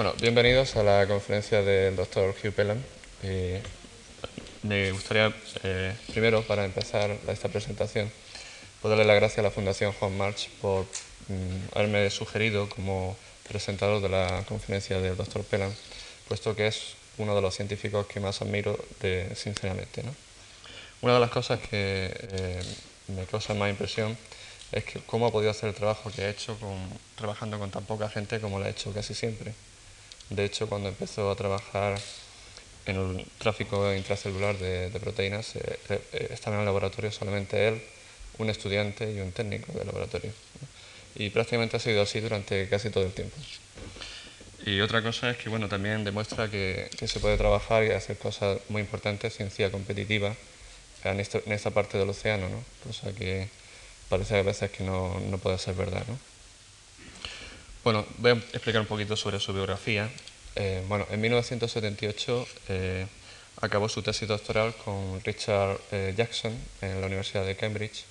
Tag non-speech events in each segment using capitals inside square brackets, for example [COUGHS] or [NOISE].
Bueno, bienvenidos a la conferencia del doctor Hugh Pelham. me gustaría, eh, primero, para empezar esta presentación, poder darle las gracias a la Fundación Juan March por mm, haberme sugerido como presentador de la conferencia del doctor Pelham, puesto que es uno de los científicos que más admiro, de, sinceramente. Una de las cosas que eh, me causa más impresión es que cómo ha podido hacer el trabajo que ha hecho trabajando con tan poca gente como lo ha hecho casi siempre. De hecho, cuando empezó a trabajar en el tráfico intracelular de, proteínas, eh, eh, estaba en el laboratorio solamente él, un estudiante y un técnico del laboratorio. Y prácticamente ha sido así durante casi todo el tiempo. Y otra cosa es que bueno, también demuestra que, se puede trabajar y hacer cosas muy importantes, ciencia competitiva, en, esta parte del océano, ¿no? cosa que parece a veces que no, no puede ser verdad. ¿no? Bueno, voy a explicar un poquito sobre su biografía. Eh, bueno, en 1978 eh, acabó su tesis doctoral con Richard eh, Jackson en la Universidad de Cambridge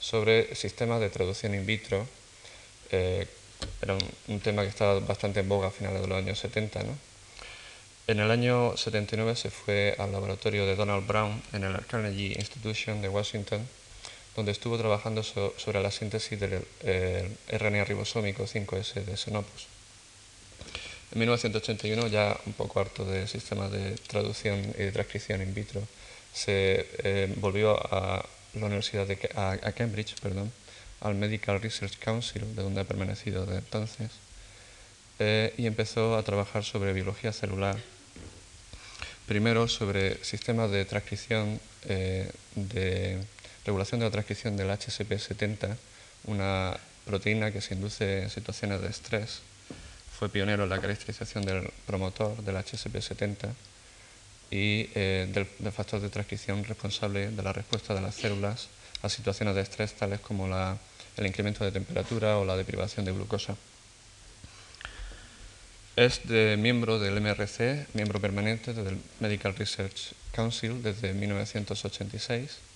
sobre sistemas de traducción in vitro. era un, tema que estaba bastante en boga a finales de los años 70. ¿no? En el año 79 se fue al laboratorio de Donald Brown en el Carnegie Institution de Washington donde estuvo trabajando sobre la síntesis del eh, RNA ribosómico 5S de Xenopus. En 1981, ya un poco harto de sistemas de traducción y de transcripción in vitro, se eh, volvió a la Universidad de Cambridge, perdón, al Medical Research Council, de donde ha permanecido desde entonces, eh, y empezó a trabajar sobre biología celular. Primero sobre sistemas de transcripción de regulación de la transcripción del HSP70, una proteína que se induce en situaciones de estrés. Fue pionero en la caracterización del promotor del HSP70 y eh, del, factor de transcripción responsable de la respuesta de las células a situaciones de estrés tales como el incremento de temperatura o la deprivación de glucosa. Es de miembro del MRC, miembro permanente del Medical Research Council desde 1986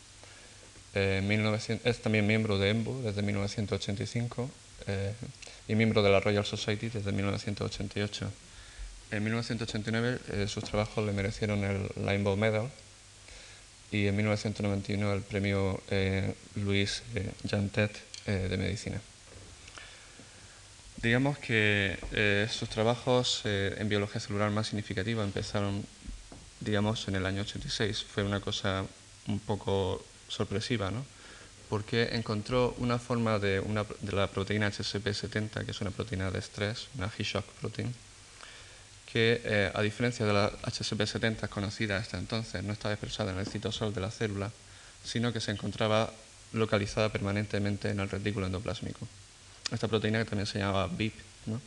eh, es también miembro de EMBO desde 1985 eh, y miembro de la Royal Society desde 1988. En 1989 eh, sus trabajos le merecieron el Limbo Medal y en 1991 el premio Louis Jantet de Medicina. Digamos que sus trabajos en biología celular más significativa empezaron, digamos, en el año 86. Fue una cosa un poco sorpresiva, ¿no? porque encontró una forma de, una, de la proteína HSP70, que es una proteína de estrés, una H-shock protein, que eh, a diferencia de la HSP70 conocida hasta entonces, no estaba expresada en el citosol de la célula, sino que se encontraba localizada permanentemente en el retículo endoplásmico. Esta proteína que también se llamaba BIP, ¿no?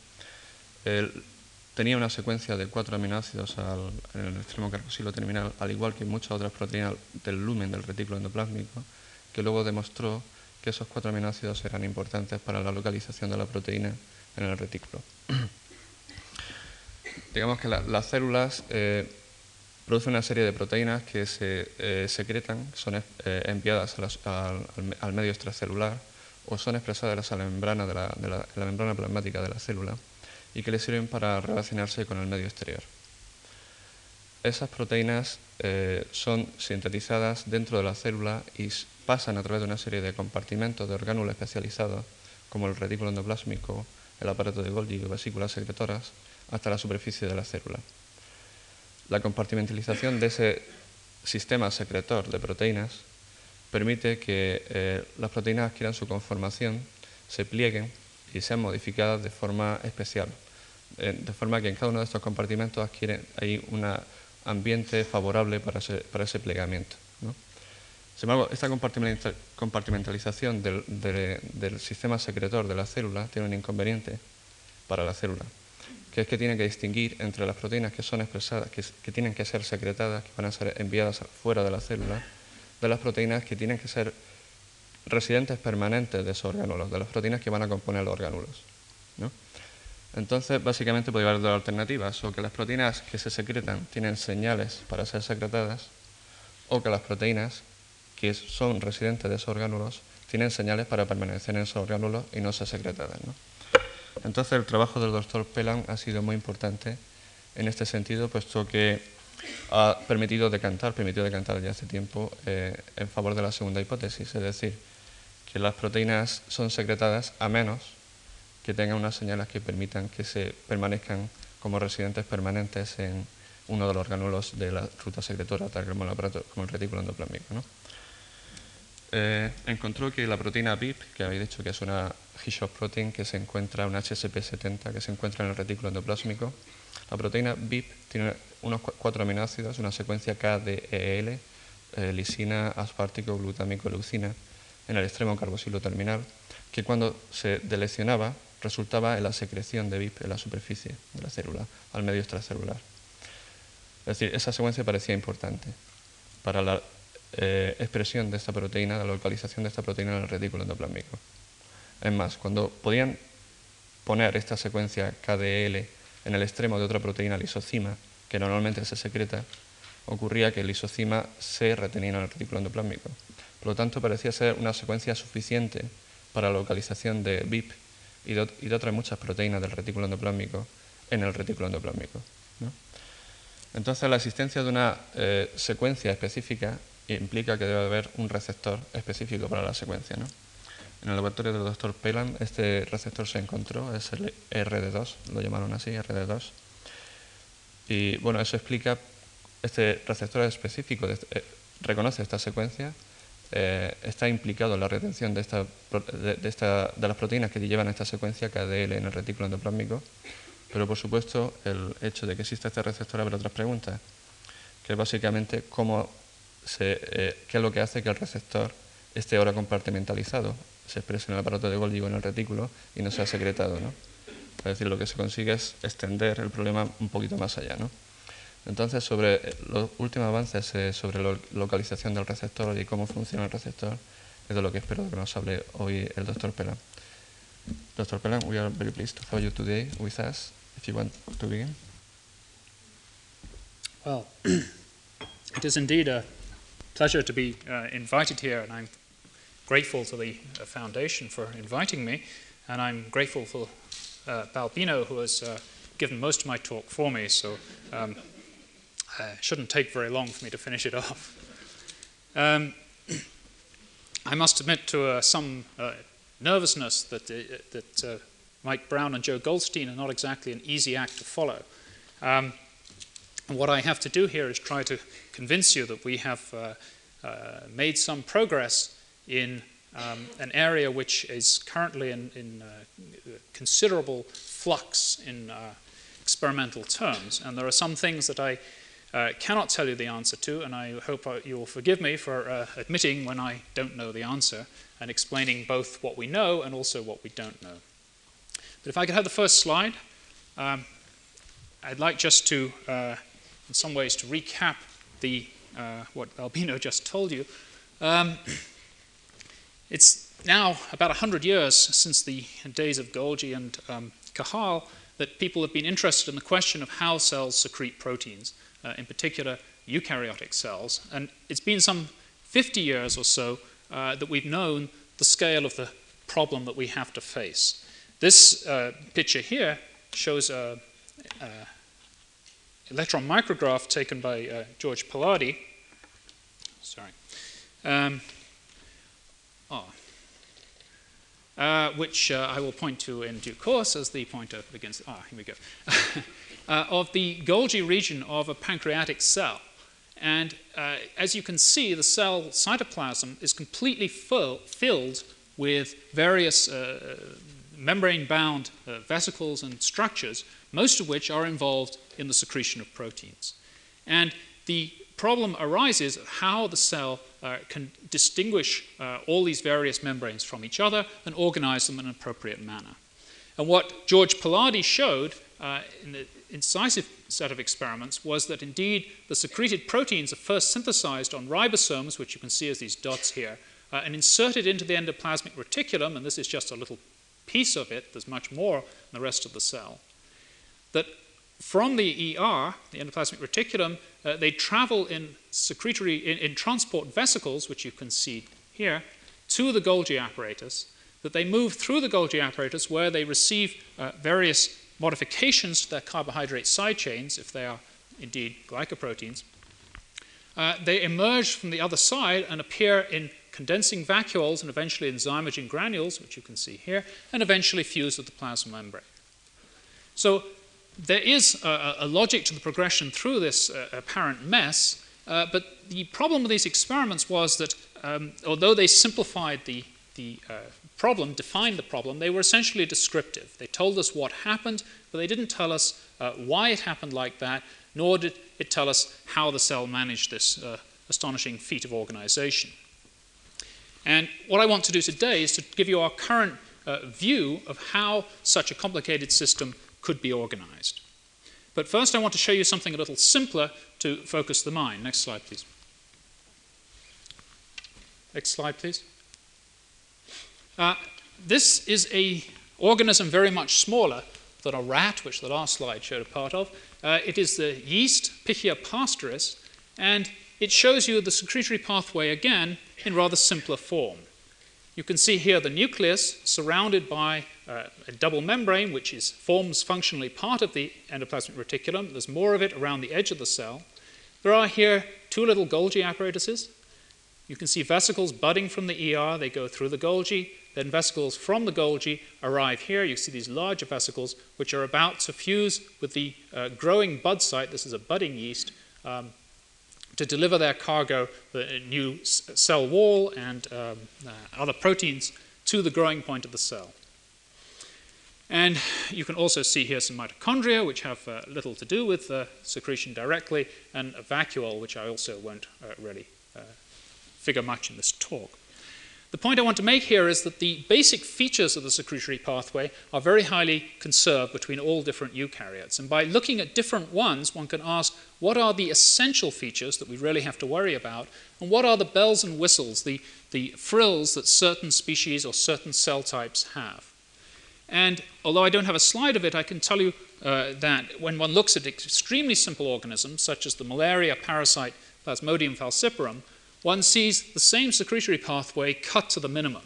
Tenía una secuencia de cuatro aminoácidos al, en el extremo carboxilo terminal, al igual que muchas otras proteínas del lumen del retículo endoplásmico, que luego demostró que esos cuatro aminoácidos eran importantes para la localización de la proteína en el retículo. [CLEARS THROAT] Digamos que las células eh, producen una serie de proteínas que se eh, secretan, son eh, enviadas al, medio extracelular o son expresadas en la membrana, de la membrana plasmática de la célula y que le sirven para relacionarse con el medio exterior. Esas proteínas eh, son sintetizadas dentro de la célula y pasan a través de una serie de compartimentos de orgánulos especializados, como el retículo endoplásmico, el aparato de Golgi y vesículas secretoras, hasta la superficie de la célula. La compartimentalización de ese sistema secretor de proteínas permite que eh, las proteínas adquieran su conformación, se plieguen y sean modificadas de forma especial, eh, de forma que en cada uno de estos compartimentos adquiere, hay un ambiente favorable para ese, plegamiento. Sin embargo, esta compartimentalización del, del, sistema secretor de la célula tiene un inconveniente para la célula, que es que tiene que distinguir entre las proteínas que son expresadas, que, que tienen que ser secretadas, que van a ser enviadas fuera de la célula, de las proteínas que tienen que ser residentes permanentes de esos orgánulos, de las proteínas que van a componer los orgánulos. Entonces, básicamente puede haber dos alternativas, o que las proteínas que se secretan tienen señales para ser secretadas, o que las proteínas que son residentes de esos orgánulos tienen señales para permanecer en esos orgánulos y no ser secretadas. Entonces el trabajo del doctor Pelan ha sido muy importante en este sentido, puesto que ha permitido decantar, permitió decantar ya hace tiempo eh, en favor de la segunda hipótesis, es decir, que las proteínas son secretadas a menos que tengan unas señales que permitan que se permanezcan como residentes permanentes en uno de los orgánulos de la ruta secretora, tal como el, retículo endoplásmico. Eh, encontró que la proteína BIP, que habéis dicho que es una Hishop protein que se encuentra, una HSP70 que se encuentra en el retículo endoplásmico, la proteína BIP tiene unos cuatro aminoácidos, una secuencia KDEL, eh, lisina, aspartico, glutámico, leucina, en el extremo carboxilo terminal, que cuando se deleccionaba resultaba en la secreción de BIP en la superficie de la célula, al medio extracelular. Es decir, esa secuencia parecía importante para la eh, expresión de esta proteína, la localización de esta proteína en el retículo endoplásmico. Es más, cuando podían poner esta secuencia KDL en el extremo de otra proteína lisocima, que normalmente se secreta, ocurría que el lisocima se retenía en el retículo endoplásmico. Por lo tanto, parecía ser una secuencia suficiente para la localización de BIP y de, otras muchas proteínas del retículo endoplásmico en el retículo endoplásmico. Entonces, la existencia de una eh, secuencia específica implica que debe haber un receptor específico para la secuencia. En el laboratorio del doctor Pelan, este receptor se encontró, es el RD2, lo llamaron así, RD2. Y bueno, eso explica, este receptor específico eh, reconoce esta secuencia eh, está implicado en la retención de, esta, de, las proteínas que llevan esta secuencia KDL en el retículo endoplásmico, pero por supuesto el hecho de que exista este receptor abre otras preguntas, que es básicamente cómo eh, qué es lo que hace que el receptor esté ahora compartimentalizado, se exprese en el aparato de Golgi o en el retículo y no sea secretado. ¿no? Es decir, lo que se consigue es extender el problema un poquito más allá. ¿no? Entonces, sobre los últimos avances eh, sobre la localización del receptor y cómo funciona el receptor, es de lo que espero que nos hable hoy el doctor Pelham. Dr. Pelham, we are very pleased to have you today with us. If you want to begin. Well, [CLEARS THROAT] it is indeed a pleasure to be uh, invited here, and I'm grateful to the uh, foundation for inviting me, and I'm grateful for uh, Balbino, who has uh, given most of my talk for me. So um, uh, shouldn't take very long for me to finish it [LAUGHS] off. Um, [CLEARS THROAT] I must admit to uh, some uh, nervousness that, uh, that uh, Mike Brown and Joe Goldstein are not exactly an easy act to follow. Um, what I have to do here is try to convince you that we have uh, made some progress in um, an area which is currently in, in considerable flux in experimental terms. And there are some things that I uh, cannot tell you the answer to, and I hope uh, you will forgive me for uh, admitting when I don't know the answer and explaining both what we know and also what we don't know. But if I could have the first slide, um, I'd like just to, uh, in some ways, to recap the uh, what Balbino [LAUGHS] just told you. Um, it's now about 100 years since the days of Golgi and um, Cajal that people have been interested in the question of how cells secrete proteins uh, in particular eukaryotic cells. And it's been some 50 years or so uh, that we've known the scale of the problem that we have to face. This uh, picture here shows a, electron micrograph taken by uh, George Palade. Sorry. Um, oh. Uh, which uh, I will point to in due course as the pointer begins. Ah, here we go. [LAUGHS] uh, of the Golgi region of a pancreatic cell. And uh, as you can see, the cell cytoplasm is completely full, filled with various uh, membrane bound uh, vesicles and structures, most of which are involved in the secretion of proteins. And the problem arises how the cell can distinguish uh, all these various membranes from each other and organize them in an appropriate manner. And what George Palade showed uh, in the incisive set of experiments was that indeed the secreted proteins are first synthesized on ribosomes, which you can see as these dots here, uh, and inserted into the endoplasmic reticulum, and this is just a little piece of it, there's much more in the rest of the cell. That from the ER, the endoplasmic reticulum, uh, they travel in secretory, in, in transport vesicles, which you can see here, to the Golgi apparatus, that they move through the Golgi apparatus where they receive uh, various modifications to their carbohydrate side chains, if they are indeed glycoproteins. Uh, they emerge from the other side and appear in condensing vacuoles and eventually in zymogen granules, which you can see here, and eventually fuse with the plasma membrane. So there is a, a logic to the progression through this uh, apparent mess, uh, but the problem with these experiments was that um, although they simplified the, the uh, problem, defined the problem, they were essentially descriptive. They told us what happened, but they didn't tell us uh, why it happened like that, nor did it tell us how the cell managed this uh, astonishing feat of organization. And what I want to do today is to give you our current uh, view of how such a complicated system could be organized. But first, I want to show you something a little simpler to focus the mind. Next slide, please. Next slide, please. Uh, this is a organism very much smaller than a rat, which the last slide showed a part of. Uh, it is the yeast Pichia pastoris, and it shows you the secretory pathway again in rather simpler form. You can see here the nucleus surrounded by uh, a double membrane, which is, forms functionally part of the endoplasmic reticulum. There's more of it around the edge of the cell. There are here two little Golgi apparatuses. You can see vesicles budding from the ER. They go through the Golgi. Then vesicles from the Golgi arrive here. You see these larger vesicles, which are about to fuse with the uh, growing bud site. This is a budding yeast. Um, to deliver their cargo, the new cell wall and um, uh, other proteins, to the growing point of the cell. And you can also see here some mitochondria, which have uh, little to do with uh, secretion directly, and a vacuole, which I also won't uh, really uh, figure much in this talk. The point I want to make here is that the basic features of the secretory pathway are very highly conserved between all different eukaryotes. And by looking at different ones, one can ask what are the essential features that we really have to worry about, and what are the bells and whistles, the, the frills that certain species or certain cell types have. And although I don't have a slide of it, I can tell you uh, that when one looks at extremely simple organisms, such as the malaria parasite Plasmodium falciparum, one sees the same secretory pathway cut to the minimum.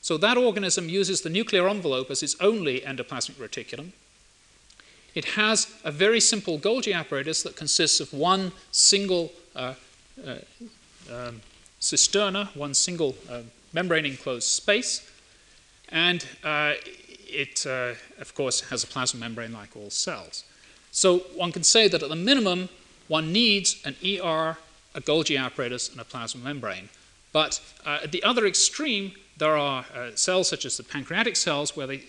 So that organism uses the nuclear envelope as its only endoplasmic reticulum. It has a very simple Golgi apparatus that consists of one single uh, uh, um, cisterna, one single uh, membrane enclosed space, and uh, it, uh, of course, has a plasma membrane like all cells. So one can say that at the minimum, one needs an ER a Golgi apparatus, and a plasma membrane. But uh, at the other extreme, there are uh, cells such as the pancreatic cells where they,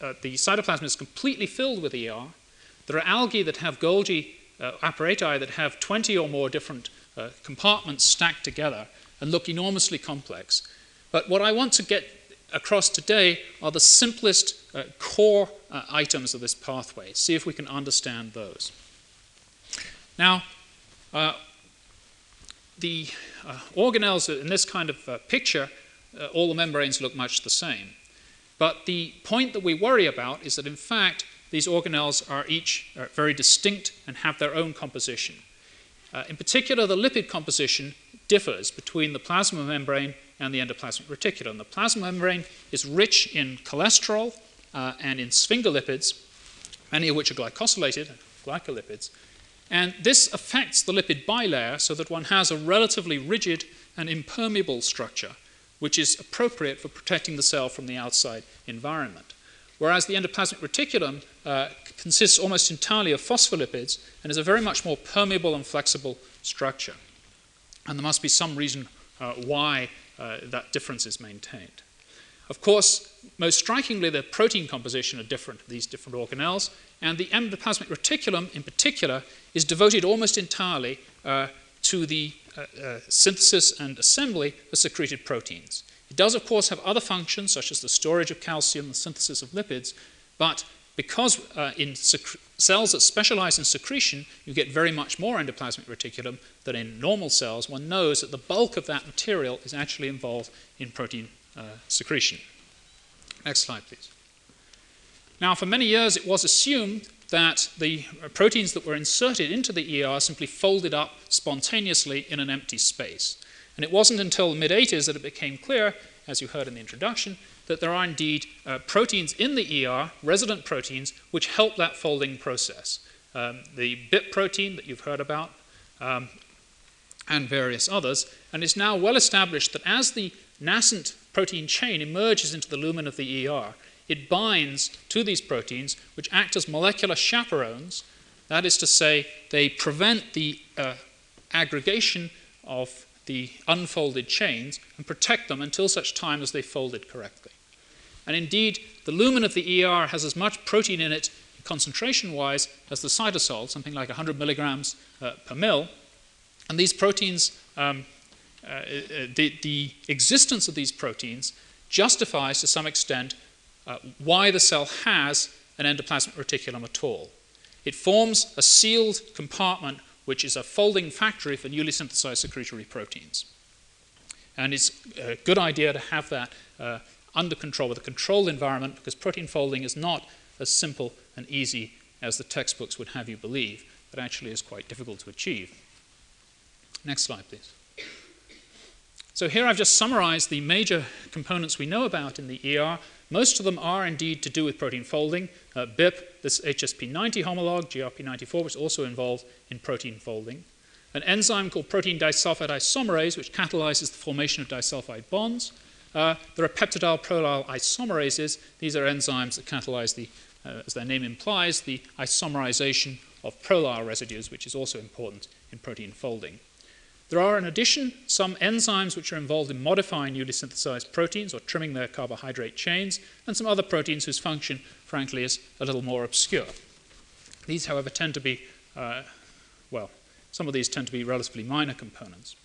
uh, the cytoplasm is completely filled with ER. There are algae that have Golgi uh, apparati that have 20 or more different uh, compartments stacked together and look enormously complex. But what I want to get across today are the simplest uh, core items of this pathway. See if we can understand those. Now, the uh, organelles in this kind of uh, picture, uh, all the membranes look much the same. But the point that we worry about is that, in fact, these organelles are each uh, very distinct and have their own composition. Uh, in particular, the lipid composition differs between the plasma membrane and the endoplasmic reticulum. The plasma membrane is rich in cholesterol uh, and in sphingolipids, many of which are glycosylated, glycolipids, and this affects the lipid bilayer so that one has a relatively rigid and impermeable structure, which is appropriate for protecting the cell from the outside environment. Whereas the endoplasmic reticulum uh, consists almost entirely of phospholipids and is a very much more permeable and flexible structure. And there must be some reason uh, why uh, that difference is maintained. Of course, most strikingly, the protein composition are different, these different organelles, and the endoplasmic reticulum in particular is devoted almost entirely uh, to the uh, uh, synthesis and assembly of secreted proteins. It does, of course, have other functions, such as the storage of calcium, the synthesis of lipids, but because uh, in cells that specialize in secretion, you get very much more endoplasmic reticulum than in normal cells, one knows that the bulk of that material is actually involved in protein uh, secretion. Next slide, please. Now, for many years, it was assumed that the proteins that were inserted into the ER simply folded up spontaneously in an empty space. And it wasn't until the mid 80s that it became clear, as you heard in the introduction, that there are indeed uh, proteins in the ER, resident proteins, which help that folding process. Um, the BIP protein that you've heard about, um, and various others. And it's now well established that as the nascent protein chain emerges into the lumen of the ER, it binds to these proteins, which act as molecular chaperones. That is to say, they prevent the uh, aggregation of the unfolded chains and protect them until such time as they folded correctly. And indeed, the lumen of the ER has as much protein in it concentration wise as the cytosol, something like 100 milligrams uh, per mil. And these proteins, um, uh, uh, the, the, existence of these proteins justifies to some extent uh, why the cell has an endoplasmic reticulum at all. It forms a sealed compartment which is a folding factory for newly synthesized secretory proteins. And it's a good idea to have that uh, under control with a controlled environment because protein folding is not as simple and easy as the textbooks would have you believe, but actually is quite difficult to achieve. Next slide, please. So here I've just summarized the major components we know about in the ER. Most of them are indeed to do with protein folding. Uh, BIP, this HSP90 homolog, GRP94, which is also involved in protein folding. An enzyme called protein disulfide isomerase, which catalyzes the formation of disulfide bonds. Uh, there are peptidyl prolyl isomerases. These are enzymes that catalyze the, uh, as their name implies, the isomerization of prolyl residues, which is also important in protein folding. There are, in addition, some enzymes which are involved in modifying newly synthesized proteins or trimming their carbohydrate chains, and some other proteins whose function, frankly, is a little more obscure. These, however, tend to be, uh, well, some of these tend to be relatively minor components.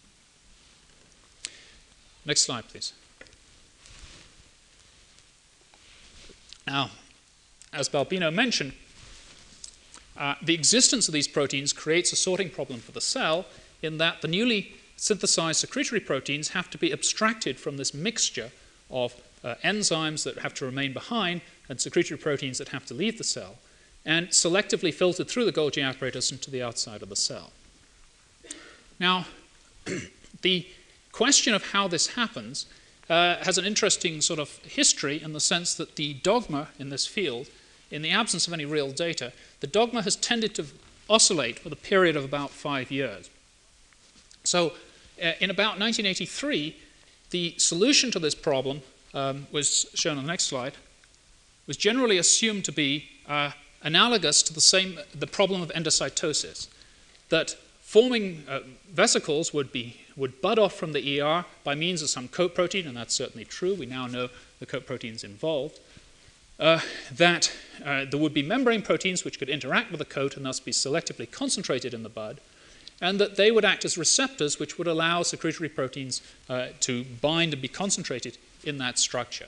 Next slide, please. Now, as Balbino mentioned, uh, the existence of these proteins creates a sorting problem for the cell in that the newly synthesized secretory proteins have to be abstracted from this mixture of uh, enzymes that have to remain behind and secretory proteins that have to leave the cell, and selectively filtered through the Golgi apparatus into the outside of the cell. Now, [CLEARS THROAT] the question of how this happens uh, has an interesting sort of history in the sense that the dogma in this field, in the absence of any real data, the dogma has tended to oscillate for a period of about five years. So, uh, in about 1983, the solution to this problem um, was shown on the next slide, was generally assumed to be uh, analogous to the same the problem of endocytosis, that forming uh, vesicles would be would bud off from the ER by means of some coat protein, and that's certainly true. We now know the coat proteins involved. Uh, that uh, there would be membrane proteins which could interact with the coat and thus be selectively concentrated in the bud, and that they would act as receptors which would allow secretory proteins uh, to bind and be concentrated in that structure.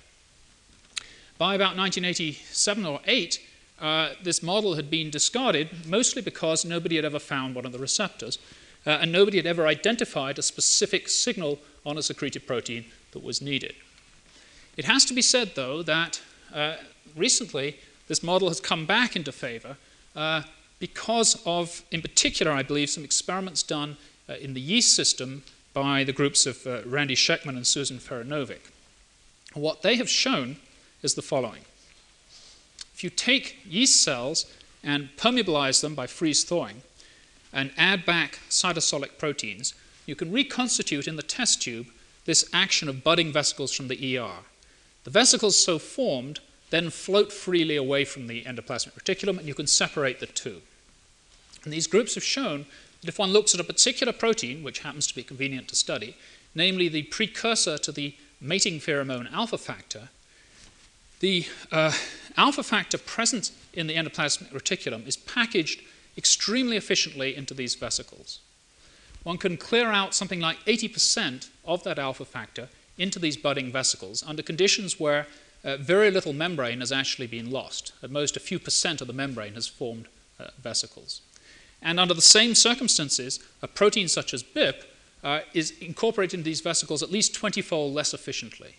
By about 1987 or 8, uh, this model had been discarded mostly because nobody had ever found one of the receptors, uh, and nobody had ever identified a specific signal on a secreted protein that was needed. It has to be said, though, that uh, recently this model has come back into favor uh, because of, in particular, I believe, some experiments done uh, in the yeast system by the groups of uh, Randy Schekman and Susan Ferro-Novick. What they have shown is the following. If you take yeast cells and permeabilize them by freeze thawing and add back cytosolic proteins, you can reconstitute in the test tube this action of budding vesicles from the ER. The vesicles so formed then float freely away from the endoplasmic reticulum, and you can separate the two. And these groups have shown that if one looks at a particular protein, which happens to be convenient to study, namely the precursor to the mating pheromone alpha factor, the uh, alpha factor present in the endoplasmic reticulum is packaged extremely efficiently into these vesicles. One can clear out something like 80% of that alpha factor into these budding vesicles under conditions where uh, very little membrane has actually been lost. At most, a few percent of the membrane has formed uh, vesicles. And under the same circumstances, a protein such as BIP uh, is incorporated into these vesicles at least 20 fold less efficiently.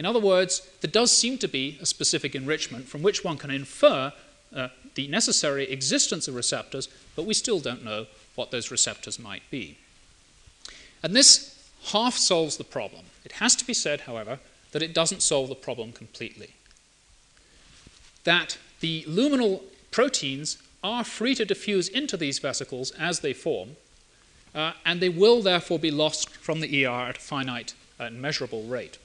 In other words, there does seem to be a specific enrichment from which one can infer uh, the necessary existence of receptors, but we still don't know what those receptors might be. And this half solves the problem. It has to be said, however, that it doesn't solve the problem completely. That the luminal proteins are free to diffuse into these vesicles as they form, uh, and they will therefore be lost from the ER at a finite and measurable rate.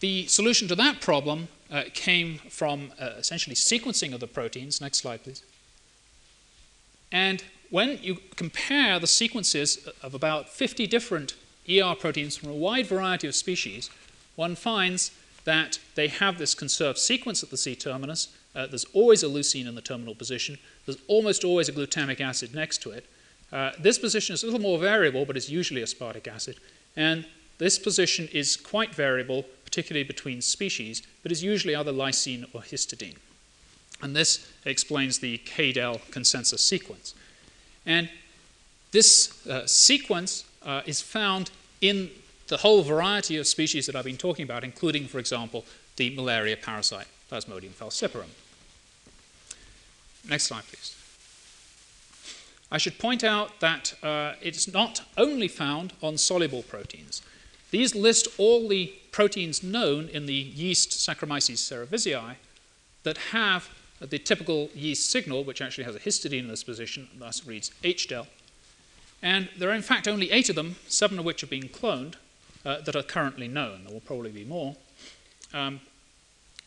The solution to that problem uh, came from uh, essentially sequencing of the proteins. Next slide, please. And when you compare the sequences of about 50 different ER proteins from a wide variety of species, one finds that they have this conserved sequence at the C terminus. Uh, there's always a leucine in the terminal position. There's almost always a glutamic acid next to it. Uh, this position is a little more variable, but it's usually aspartic acid. And this position is quite variable, particularly between species, but is usually either lysine or histidine. And this explains the KDEL consensus sequence. And this uh, sequence uh, is found in the whole variety of species that I've been talking about, including, for example, the malaria parasite, Plasmodium falciparum. Next slide, please. I should point out that uh, it's not only found on soluble proteins. These list all the proteins known in the yeast Saccharomyces cerevisiae that have the typical yeast signal, which actually has a histidine in this position, thus reads HDEL. And there are in fact only eight of them, seven of which have been cloned, uh, that are currently known. There will probably be more. Um,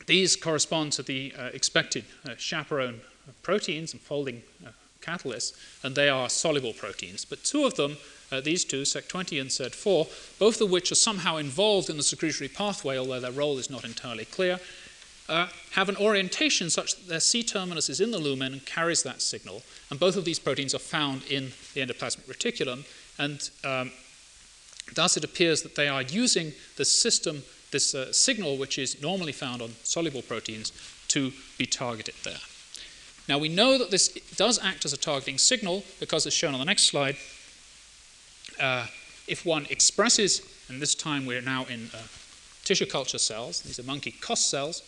these correspond to the uh, expected uh, chaperone proteins and folding uh, catalysts, and they are soluble proteins. But two of them, uh, these two, SEC20 and SED4, both of which are somehow involved in the secretory pathway, although their role is not entirely clear, uh, have an orientation such that their C terminus is in the lumen and carries that signal. And both of these proteins are found in the endoplasmic reticulum. And um, thus it appears that they are using the system, this uh, signal, which is normally found on soluble proteins, to be targeted there. Now we know that this does act as a targeting signal because, as shown on the next slide, uh, if one expresses, and this time we're now in uh, tissue culture cells, these are monkey COS cells,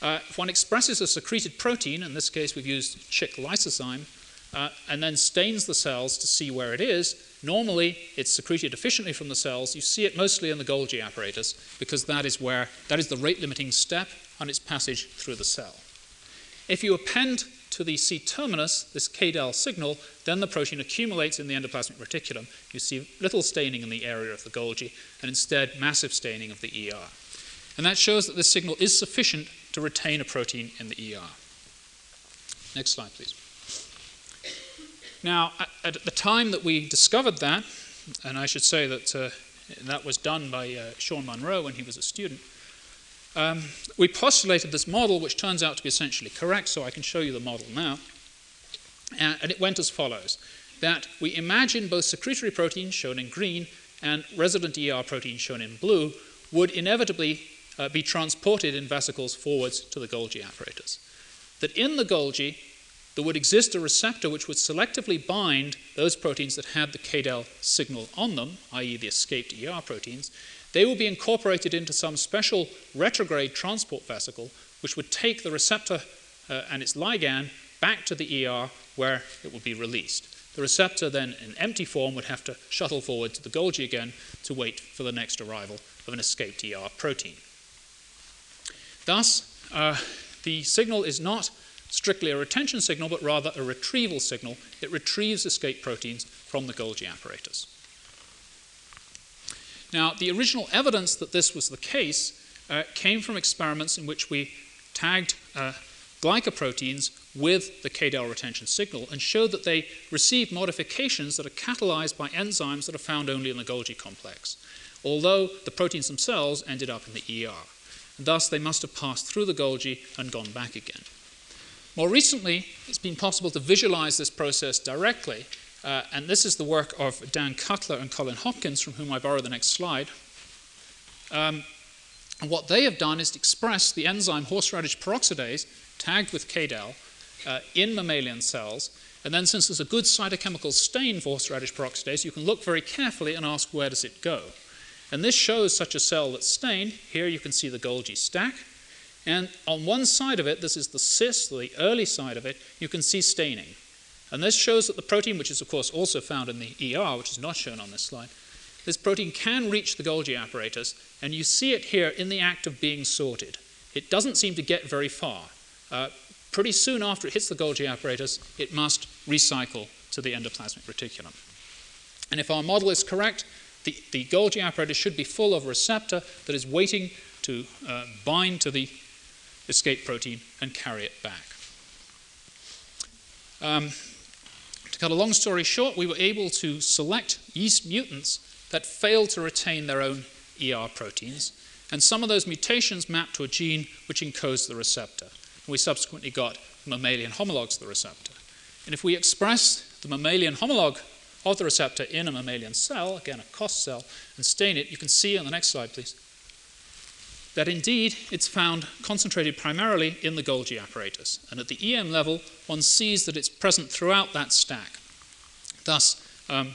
uh, if one expresses a secreted protein, in this case we've used chick lysozyme, uh, and then stains the cells to see where it is, normally it's secreted efficiently from the cells. You see it mostly in the Golgi apparatus because that is where that is the rate limiting step on its passage through the cell. If you append to the C terminus this KDEL signal, then the protein accumulates in the endoplasmic reticulum. You see little staining in the area of the Golgi, and instead massive staining of the ER. And that shows that this signal is sufficient to retain a protein in the ER. Next slide, please. Now, at, the time that we discovered that, and I should say that uh, that was done by uh, Sean Munro when he was a student, um, we postulated this model, which turns out to be essentially correct, so I can show you the model now. Uh, and it went as follows that we imagine both secretory proteins, shown in green, and resident ER proteins, shown in blue, would inevitably uh, be transported in vesicles forwards to the Golgi apparatus. That in the Golgi, there would exist a receptor which would selectively bind those proteins that had the KDEL signal on them, i.e., the escaped ER proteins. They will be incorporated into some special retrograde transport vesicle, which would take the receptor uh, and its ligand back to the ER where it will be released. The receptor then, in empty form, would have to shuttle forward to the Golgi again to wait for the next arrival of an escaped ER protein. Thus, uh, the signal is not strictly a retention signal, but rather a retrieval signal. It retrieves escape proteins from the Golgi apparatus. Now, the original evidence that this was the case uh, came from experiments in which we tagged uh, glycoproteins with the KDEL retention signal and showed that they receive modifications that are catalyzed by enzymes that are found only in the Golgi complex, although the proteins themselves ended up in the ER. And Thus, they must have passed through the Golgi and gone back again. More recently, it's been possible to visualize this process directly, uh, and this is the work of Dan Cutler and Colin Hopkins, from whom I borrow the next slide. Um, and what they have done is to express the enzyme horseradish peroxidase, tagged with KDEL, uh, in mammalian cells. And then, since there's a good cytochemical stain for horseradish peroxidase, you can look very carefully and ask where does it go. And this shows such a cell that's stained. Here you can see the Golgi stack. And on one side of it, this is the cis, the early side of it, you can see staining. And this shows that the protein, which is of course also found in the ER, which is not shown on this slide, this protein can reach the Golgi apparatus, and you see it here in the act of being sorted. It doesn't seem to get very far. Uh, pretty soon after it hits the Golgi apparatus, it must recycle to the endoplasmic reticulum. And if our model is correct, the, the Golgi apparatus should be full of a receptor that is waiting to uh, bind to the escape protein and carry it back. Um, to cut a long story short, we were able to select yeast mutants that failed to retain their own ER proteins, and some of those mutations mapped to a gene which encodes the receptor. And we subsequently got mammalian homologs of the receptor. And if we express the mammalian homolog of the receptor in a mammalian cell, again a COS cell, and stain it, you can see on the next slide, please, that indeed it's found concentrated primarily in the Golgi apparatus. And at the EM level, one sees that it's present throughout that stack. Thus, um,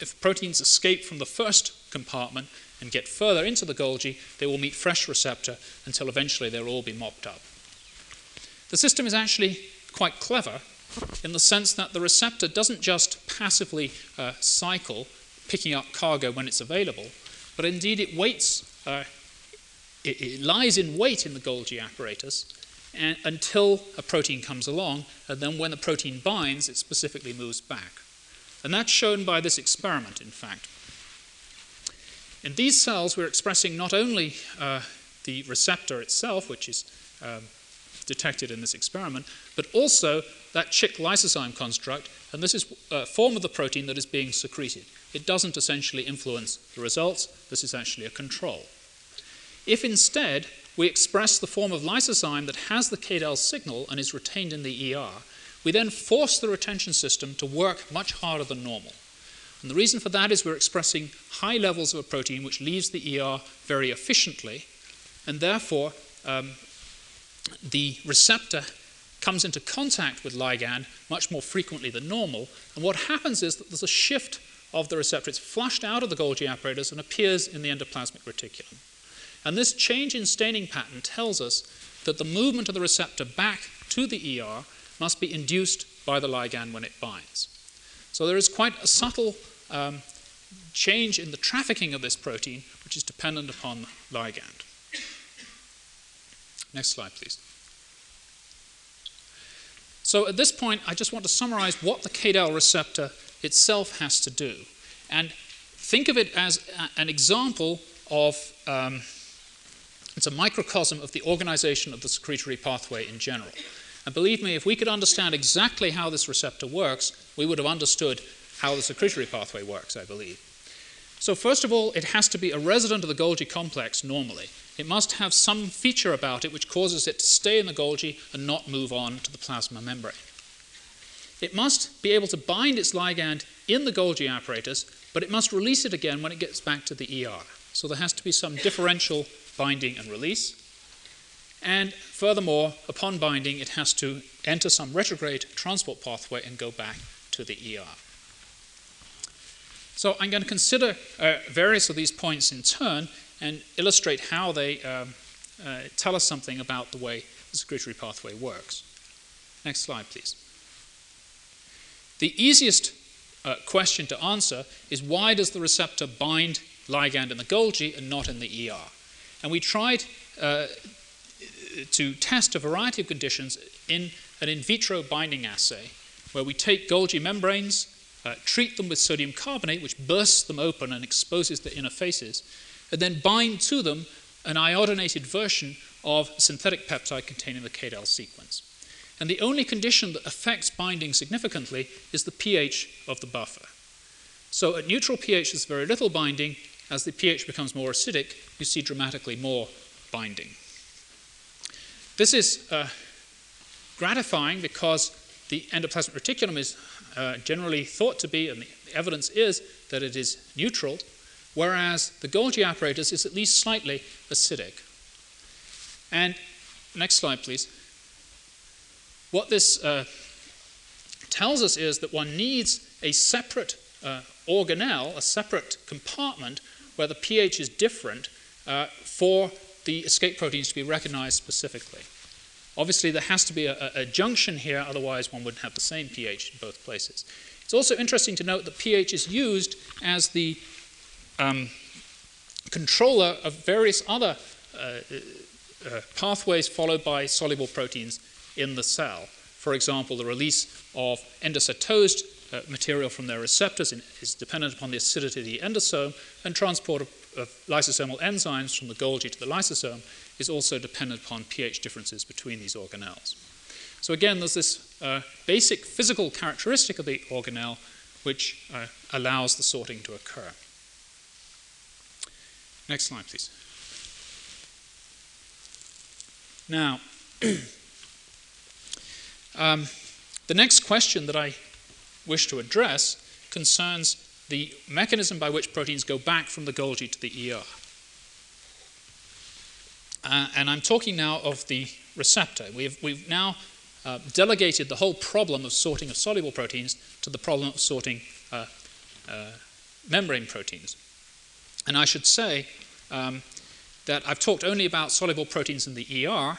if proteins escape from the first compartment and get further into the Golgi, they will meet fresh receptor until eventually they'll all be mopped up. The system is actually quite clever in the sense that the receptor doesn't just passively uh, cycle, picking up cargo when it's available, but indeed it waits, uh, it, it, lies in wait in the Golgi apparatus and, until a protein comes along, and then when the protein binds, it specifically moves back. And that's shown by this experiment, in fact. In these cells, we're expressing not only uh, the receptor itself, which is um, detected in this experiment, but also that Chick lysozyme construct, and this is a form of the protein that is being secreted. It doesn't essentially influence the results, this is actually a control. If instead we express the form of lysozyme that has the KDEL signal and is retained in the ER, we then force the retention system to work much harder than normal. And the reason for that is we're expressing high levels of a protein which leaves the ER very efficiently, and therefore um, the receptor comes into contact with ligand much more frequently than normal. And what happens is that there's a shift of the receptor. It's flushed out of the Golgi apparatus and appears in the endoplasmic reticulum. And this change in staining pattern tells us that the movement of the receptor back to the ER must be induced by the ligand when it binds. So there is quite a subtle um, change in the trafficking of this protein, which is dependent upon ligand. Next slide, please. So at this point, I just want to summarize what the KDEL receptor itself has to do. And think of it as a, an example of, um, it's a microcosm of the organization of the secretory pathway in general. And believe me, if we could understand exactly how this receptor works, we would have understood how the secretory pathway works, I believe. So, first of all, it has to be a resident of the Golgi complex normally. It must have some feature about it which causes it to stay in the Golgi and not move on to the plasma membrane. It must be able to bind its ligand in the Golgi apparatus, but it must release it again when it gets back to the ER. So there has to be some differential binding and release. And furthermore, upon binding, it has to enter some retrograde transport pathway and go back to the ER. So I'm going to consider uh, various of these points in turn and illustrate how they um, uh, tell us something about the way the secretory pathway works. Next slide, please. The easiest uh, question to answer is why does the receptor bind ligand in the Golgi and not in the ER? And we tried uh, to test a variety of conditions in an in vitro binding assay where we take Golgi membranes, uh, treat them with sodium carbonate, which bursts them open and exposes the inner faces, and then bind to them an iodinated version of synthetic peptide containing the KDEL sequence. And the only condition that affects binding significantly is the pH of the buffer. So at neutral pH, there's very little binding. As the pH becomes more acidic, you see dramatically more binding. This is uh, gratifying because the endoplasmic reticulum is uh, generally thought to be, and the evidence is that it is neutral, whereas the Golgi apparatus is at least slightly acidic. And next slide, please. What this uh, tells us is that one needs a separate uh, organelle, a separate compartment where the pH is different uh, for the escape proteins to be recognized specifically. Obviously, there has to be a, a, junction here, otherwise, one wouldn't have the same pH in both places. It's also interesting to note that pH is used as the um, controller of various other uh, uh, pathways followed by soluble proteins in the cell. For example, the release of endocytosed uh, material from their receptors in, is dependent upon the acidity of the endosome, and transport of, of, lysosomal enzymes from the Golgi to the lysosome is also dependent upon pH differences between these organelles. So, again, there's this uh, basic physical characteristic of the organelle which uh, allows the sorting to occur. Next slide, please. Now, [CLEARS THROAT] um, the next question that I wish to address concerns the mechanism by which proteins go back from the Golgi to the ER. Uh, and I'm talking now of the receptor. We've, we've now uh, delegated the whole problem of sorting of soluble proteins to the problem of sorting uh, uh membrane proteins. And I should say um, that I've talked only about soluble proteins in the ER,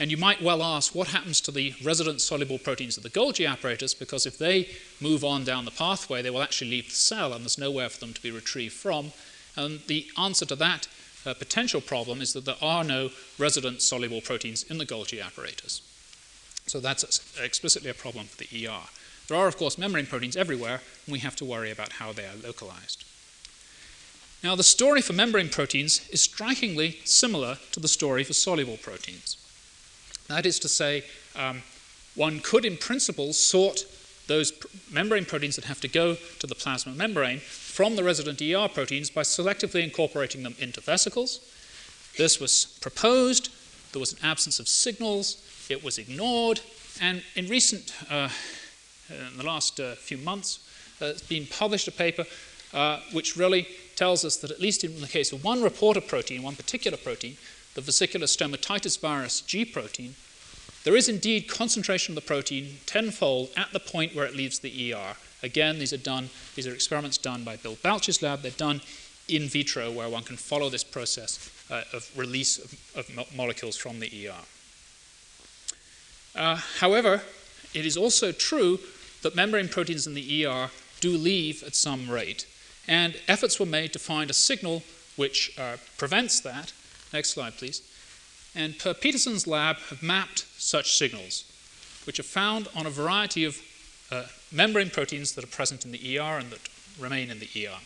and you might well ask what happens to the resident soluble proteins of the Golgi apparatus, because if they move on down the pathway, they will actually leave the cell, and there's nowhere for them to be retrieved from. And the answer to that uh, potential problem is that there are no resident soluble proteins in the Golgi apparatus. So that's explicitly a problem for the ER. There are, of course, membrane proteins everywhere, and we have to worry about how they are localized. Now, the story for membrane proteins is strikingly similar to the story for soluble proteins. That is to say, um, one could, in principle, sort those pr- membrane proteins that have to go to the plasma membrane from the resident ER proteins by selectively incorporating them into vesicles. This was proposed, there was an absence of signals, it was ignored, and in recent, uh, in the last uh, few months, uh, it's been published a paper uh, which really tells us that, at least in the case of one reporter protein, one particular protein, the vesicular stomatitis virus G protein, there is indeed concentration of the protein tenfold at the point where it leaves the ER. Again, these are done, these are experiments done by Bill Balch's lab. They're done in vitro where one can follow this process uh, of release of, of mo- molecules from the ER. Uh, however, it is also true that membrane proteins in the ER do leave at some rate. And efforts were made to find a signal which uh, prevents that. Next slide, please. And Per Peterson's lab have mapped such signals, which are found on a variety of uh, membrane proteins that are present in the ER and that remain in the ER.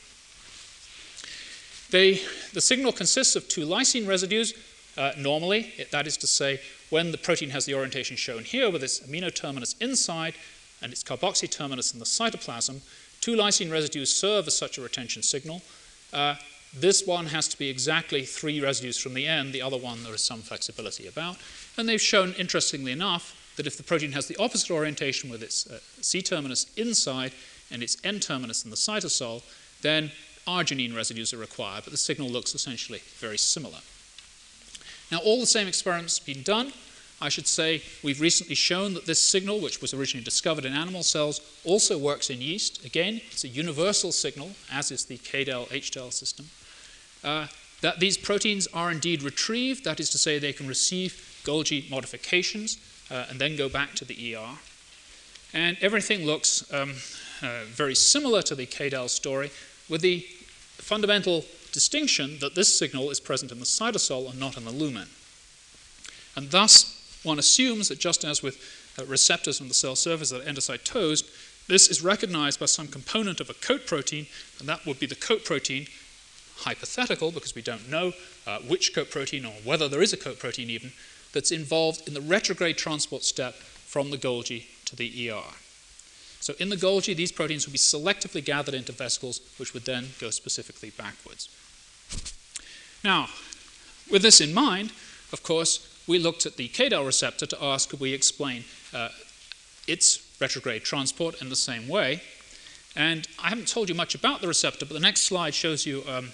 They, the signal consists of two lysine residues. Uh, normally, it, that is to say, when the protein has the orientation shown here with its amino terminus inside and its carboxy terminus in the cytoplasm, Two lysine residues serve as such a retention signal. Uh, this one has to be exactly three residues from the end, the other one there is some flexibility about. And they've shown, interestingly enough, that if the protein has the opposite orientation with its uh, C terminus inside and its N terminus in the cytosol, then arginine residues are required, but the signal looks essentially very similar. Now, all the same experiments have been done. I should say we've recently shown that this signal, which was originally discovered in animal cells, also works in yeast. Again, it's a universal signal, as is the KDEL HDEL system. Uh, that these proteins are indeed retrieved, that is to say, they can receive Golgi modifications uh, and then go back to the ER. And everything looks um, uh, very similar to the KDEL story, with the fundamental distinction that this signal is present in the cytosol and not in the lumen. And thus, one assumes that just as with uh, receptors on the cell surface that are endocytosed, this is recognized by some component of a coat protein, and that would be the coat protein, hypothetical because we don't know uh, which coat protein or whether there is a coat protein even, that's involved in the retrograde transport step from the Golgi to the ER. So in the Golgi, these proteins would be selectively gathered into vesicles, which would then go specifically backwards. Now, with this in mind, of course, we looked at the KDEL receptor to ask could we explain uh, its retrograde transport in the same way. And I haven't told you much about the receptor, but the next slide shows you um,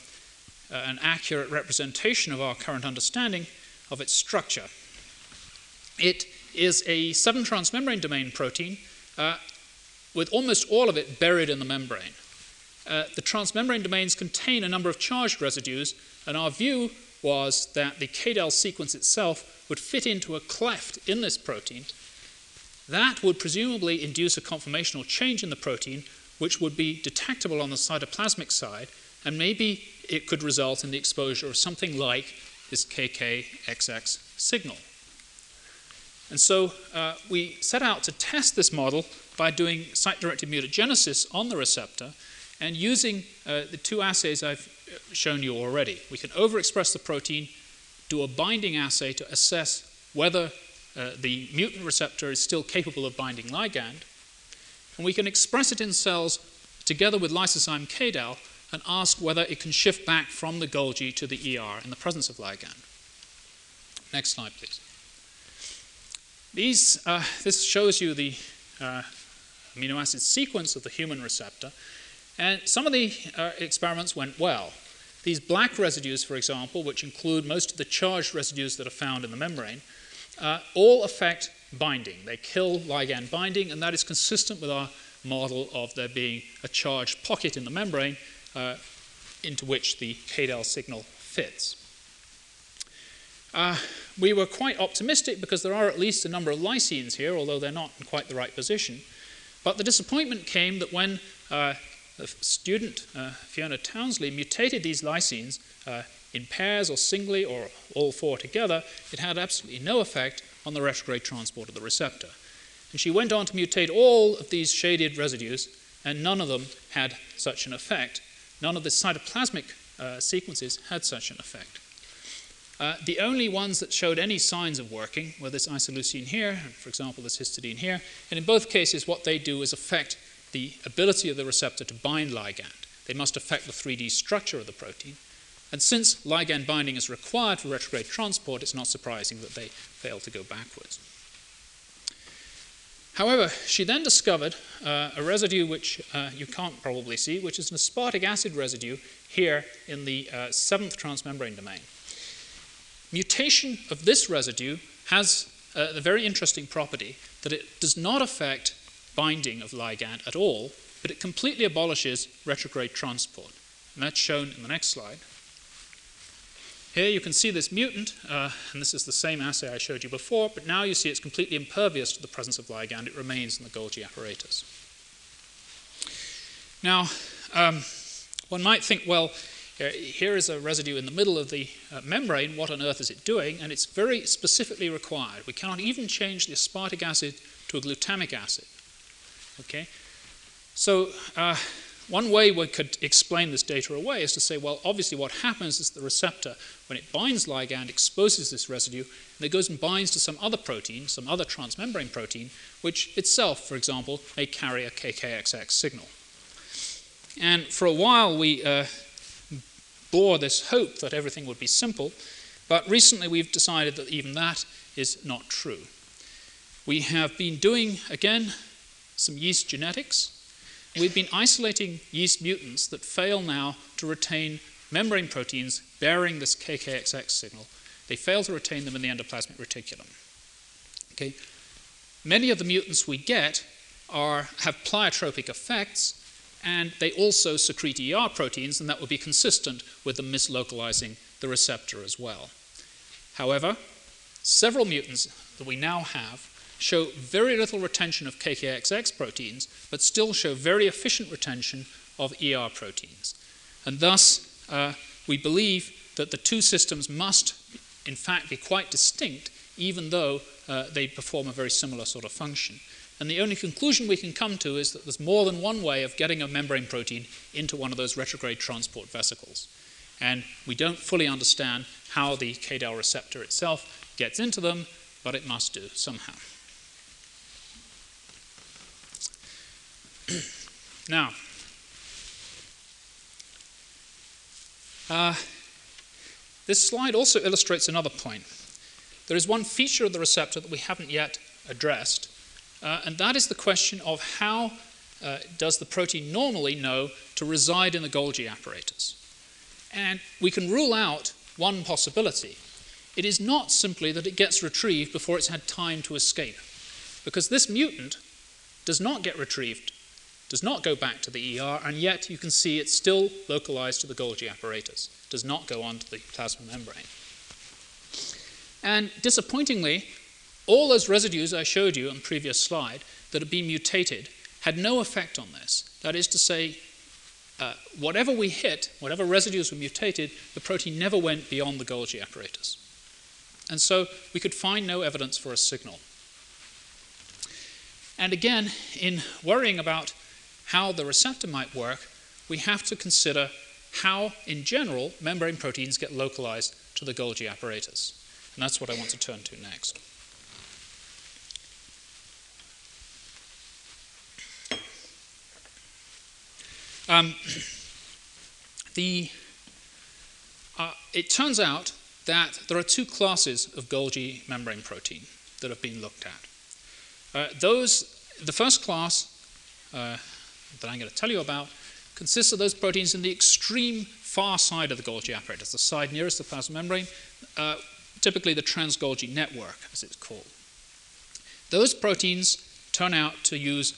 uh, an accurate representation of our current understanding of its structure. It is a seven transmembrane domain protein uh, with almost all of it buried in the membrane. Uh, the transmembrane domains contain a number of charged residues, and our view was that the KDEL sequence itself would fit into a cleft in this protein. That would presumably induce a conformational change in the protein, which would be detectable on the cytoplasmic side and maybe it could result in the exposure of something like this KKXX signal. And so uh, we set out to test this model by doing site directed mutagenesis on the receptor and using uh, the two assays I've uh, shown you already. We can overexpress the protein, do a binding assay to assess whether uh, the mutant receptor is still capable of binding ligand, and we can express it in cells together with lysozyme KDEL and ask whether it can shift back from the Golgi to the ER in the presence of ligand. Next slide, please. These, uh, this shows you the uh, amino acid sequence of the human receptor, and some of the uh, experiments went well. These black residues, for example, which include most of the charged residues that are found in the membrane, uh, all affect binding. They kill ligand binding, and that is consistent with our model of there being a charged pocket in the membrane uh, into which the KDEL signal fits. Uh, we were quite optimistic because there are at least a number of lysines here, although they're not in quite the right position. But the disappointment came that when uh, the student, uh, Fiona Townsley, mutated these lysines uh, in pairs or singly or all four together, it had absolutely no effect on the retrograde transport of the receptor. And she went on to mutate all of these shaded residues, and none of them had such an effect. None of the cytoplasmic uh, sequences had such an effect. Uh, the only ones that showed any signs of working were this isoleucine here, and for example, this histidine here. And in both cases, what they do is affect the ability of the receptor to bind ligand. They must affect the 3D structure of the protein. And since ligand binding is required for retrograde transport, it's not surprising that they fail to go backwards. However, she then discovered uh, a residue which uh, you can't probably see, which is an aspartic acid residue here in the uh, seventh transmembrane domain. Mutation of this residue has uh, the very interesting property that it does not affect binding of ligand at all, but it completely abolishes retrograde transport. And that's shown in the next slide. Here you can see this mutant, uh, and this is the same assay I showed you before, but now you see it's completely impervious to the presence of ligand. It remains in the Golgi apparatus. Now, um, one might think, well, here is a residue in the middle of the uh, membrane. What on earth is it doing? And it's very specifically required. We cannot even change the aspartic acid to a glutamic acid. Okay? So, uh, one way we could explain this data away is to say, well, obviously what happens is the receptor, when it binds ligand, exposes this residue, and it goes and binds to some other protein, some other transmembrane protein, which itself, for example, may carry a KKXX signal. And for a while we uh, bore this hope that everything would be simple, but recently we've decided that even that is not true. We have been doing, again, some yeast genetics, We've been isolating yeast mutants that fail now to retain membrane proteins bearing this KKXX signal. They fail to retain them in the endoplasmic reticulum. Okay? Many of the mutants we get are, have pleiotropic effects, and they also secrete ER proteins, and that would be consistent with them mislocalizing the receptor as well. However, several mutants that we now have show very little retention of KKXX proteins, but still show very efficient retention of ER proteins. And thus, uh, we believe that the two systems must, in fact, be quite distinct, even though uh, they perform a very similar sort of function. And the only conclusion we can come to is that there's more than one way of getting a membrane protein into one of those retrograde transport vesicles. And we don't fully understand how the KDEL receptor itself gets into them, but it must do somehow. [CLEARS THROAT] now, uh, this slide also illustrates another point. There is one feature of the receptor that we haven't yet addressed, uh, and that is the question of how uh, does the protein normally know to reside in the Golgi apparatus. And we can rule out one possibility. It is not simply that it gets retrieved before it's had time to escape, because this mutant does not get retrieved does not go back to the ER, and yet you can see it's still localized to the Golgi apparatus, does not go onto the plasma membrane. And disappointingly, all those residues I showed you on previous slide that had been mutated had no effect on this. That is to say, uh, whatever we hit, whatever residues were mutated, the protein never went beyond the Golgi apparatus. And so we could find no evidence for a signal. And again, in worrying about how the receptor might work, we have to consider how, in general, membrane proteins get localized to the Golgi apparatus. And that's what I want to turn to next. Um, [CLEARS THROAT] the, uh, it turns out that there are two classes of Golgi membrane protein that have been looked at. Uh, those, the first class uh, that I'm going to tell you about consists of those proteins in the extreme far side of the Golgi apparatus, the side nearest the plasma membrane, uh, typically the trans-Golgi network, as it's called. Those proteins turn out to use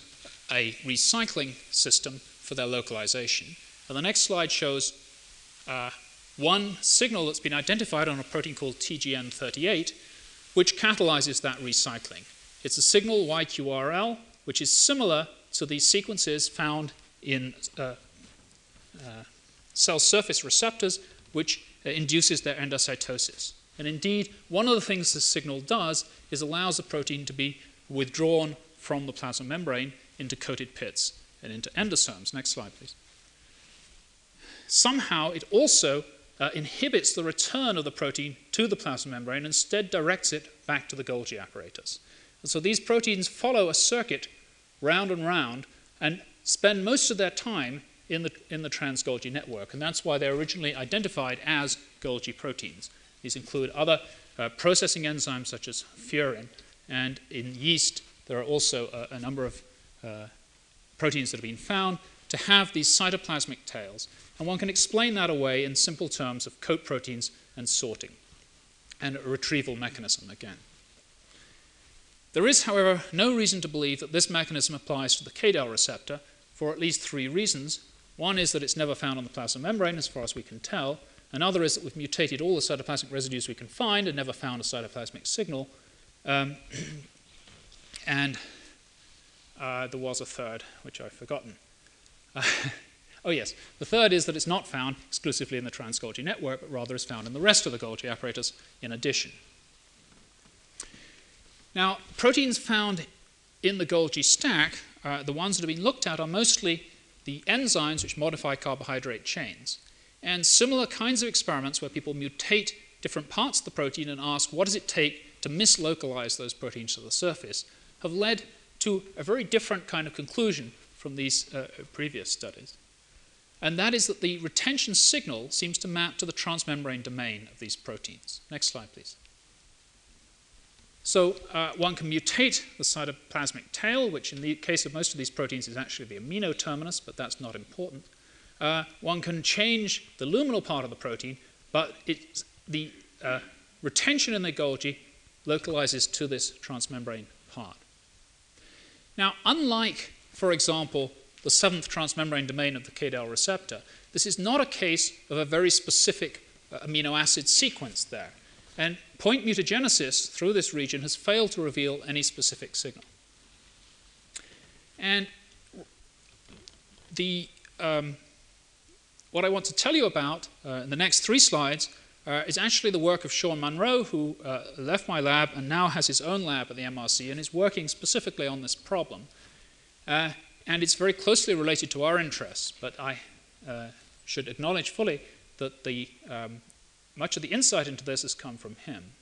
a recycling system for their localization. And the next slide shows uh, one signal that's been identified on a protein called TGN38, which catalyzes that recycling. It's a signal YQRL, which is similar to these sequences found in uh, uh, cell surface receptors, which uh, induces their endocytosis. And indeed, one of the things this signal does is allows the protein to be withdrawn from the plasma membrane into coated pits and into endosomes. Next slide, please. Somehow, it also uh, inhibits the return of the protein to the plasma membrane and instead directs it back to the Golgi apparatus. And so these proteins follow a circuit round and round and spend most of their time in the, in the trans Golgi network. And that's why they're originally identified as Golgi proteins. These include other uh, processing enzymes such as furin. And in yeast, there are also a, a number of uh, proteins that have been found to have these cytoplasmic tails. And one can explain that away in simple terms of coat proteins and sorting, and a retrieval mechanism again. There is, however, no reason to believe that this mechanism applies to the KDEL receptor for at least three reasons. One is that it's never found on the plasma membrane, as far as we can tell. Another is that we've mutated all the cytoplasmic residues we can find and never found a cytoplasmic signal. Um, [CLEARS THROAT] and uh, there was a third, which I've forgotten. Uh, [LAUGHS] oh, yes. The third is that it's not found exclusively in the trans Golgi network, but rather is found in the rest of the Golgi apparatus in addition. Now, proteins found in the Golgi stack, uh, the ones that have been looked at are mostly the enzymes which modify carbohydrate chains. And similar kinds of experiments where people mutate different parts of the protein and ask what does it take to mislocalize those proteins to the surface have led to a very different kind of conclusion from these uh, previous studies. And that is that the retention signal seems to map to the transmembrane domain of these proteins. Next slide, please. So uh, one can mutate the cytoplasmic tail, which in the case of most of these proteins is actually the amino terminus, but that's not important. Uh, one can change the luminal part of the protein, but the uh, retention in the Golgi localizes to this transmembrane part. Now, unlike, for example, the seventh transmembrane domain of the KDEL receptor, this is not a case of a very specific uh, amino acid sequence there. And point mutagenesis through this region has failed to reveal any specific signal. And the, um, what I want to tell you about uh, in the next three slides uh, is actually the work of Sean Munro, who uh, left my lab and now has his own lab at the MRC and is working specifically on this problem. Uh, and it's very closely related to our interests, but I uh, should acknowledge fully that the, um, much of the insight into this has come from him.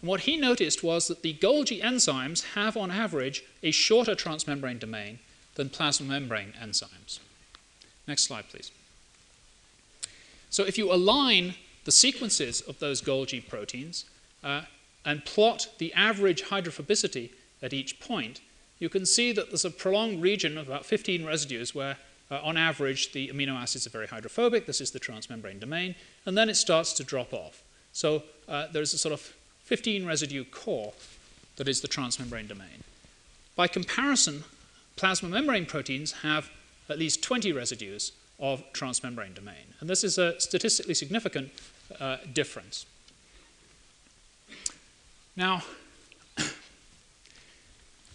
And what he noticed was that the Golgi enzymes have, on average, a shorter transmembrane domain than plasma membrane enzymes. Next slide, please. So if you align the sequences of those Golgi proteins uh, and plot the average hydrophobicity at each point, you can see that there's a prolonged region of about 15 residues where, uh, on average, the amino acids are very hydrophobic. This is the transmembrane domain. And then it starts to drop off. So uh, there's a sort of 15 residue core that is the transmembrane domain. By comparison, plasma membrane proteins have at least 20 residues of transmembrane domain. And this is a statistically significant uh, difference. Now, [COUGHS]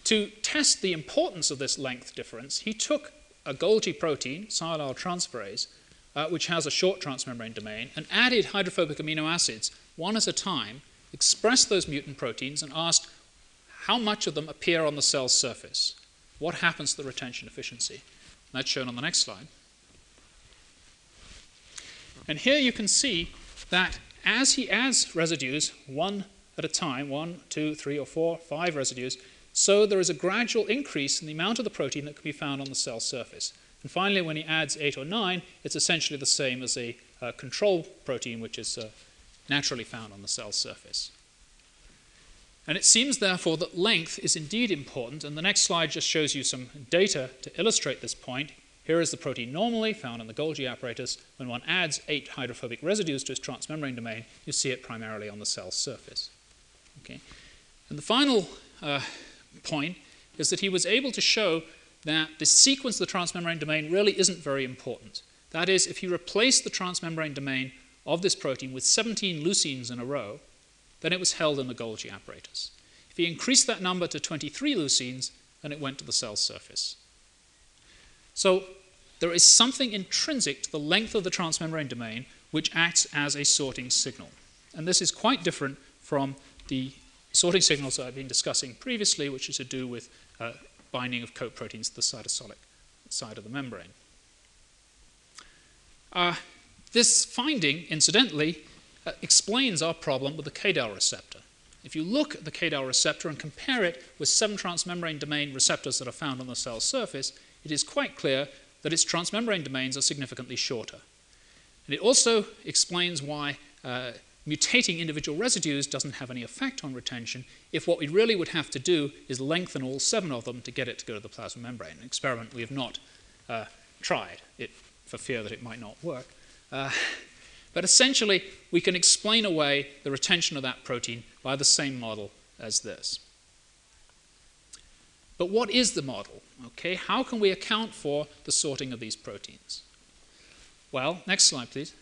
to test the importance of this length difference, he took a Golgi protein, sialyl transferase, uh, which has a short transmembrane domain, and added hydrophobic amino acids one at a time, expressed those mutant proteins, and asked how much of them appear on the cell's surface. What happens to the retention efficiency? And that's shown on the next slide. And here you can see that as he adds residues, one at a time, one, two, three, or four, five residues, so there is a gradual increase in the amount of the protein that can be found on the cell surface. And finally, when he adds eight or nine, it's essentially the same as a uh, control protein, which is uh, naturally found on the cell surface. And it seems, therefore, that length is indeed important, and the next slide just shows you some data to illustrate this point. Here is the protein normally found in the Golgi apparatus. When one adds eight hydrophobic residues to its transmembrane domain, you see it primarily on the cell surface. Okay? And the final uh, point is that he was able to show that the sequence of the transmembrane domain really isn't very important. That is, if you replace the transmembrane domain of this protein with 17 leucines in a row, then it was held in the Golgi apparatus. If you increased that number to 23 leucines, then it went to the cell surface. So there is something intrinsic to the length of the transmembrane domain which acts as a sorting signal. And this is quite different from the sorting signals I've been discussing previously, which is to do with uh, binding of coat proteins to the cytosolic side of the membrane. Uh, this finding, incidentally, uh, explains our problem with the KDEL receptor. If you look at the KDEL receptor and compare it with seven transmembrane domain receptors that are found on the cell surface, it is quite clear that its transmembrane domains are significantly shorter. And it also explains why uh, mutating individual residues doesn't have any effect on retention if what we really would have to do is lengthen all seven of them to get it to go to the plasma membrane, an experiment we have not uh, tried it, for fear that it might not work. Uh, but essentially, we can explain away the retention of that protein by the same model as this. But what is the model? Okay, how can we account for the sorting of these proteins? Well, next slide, please.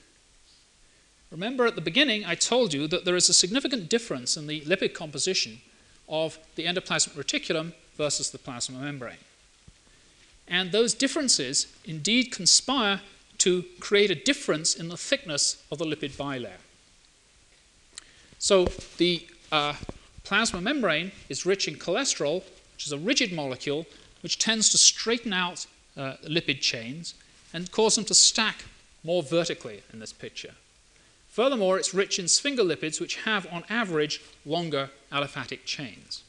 Remember at the beginning, I told you that there is a significant difference in the lipid composition of the endoplasmic reticulum versus the plasma membrane. And those differences indeed conspire to create a difference in the thickness of the lipid bilayer. So the uh, plasma membrane is rich in cholesterol, which is a rigid molecule which tends to straighten out uh, lipid chains and cause them to stack more vertically in this picture. Furthermore, it's rich in sphingolipids, which have, on average, longer aliphatic chains.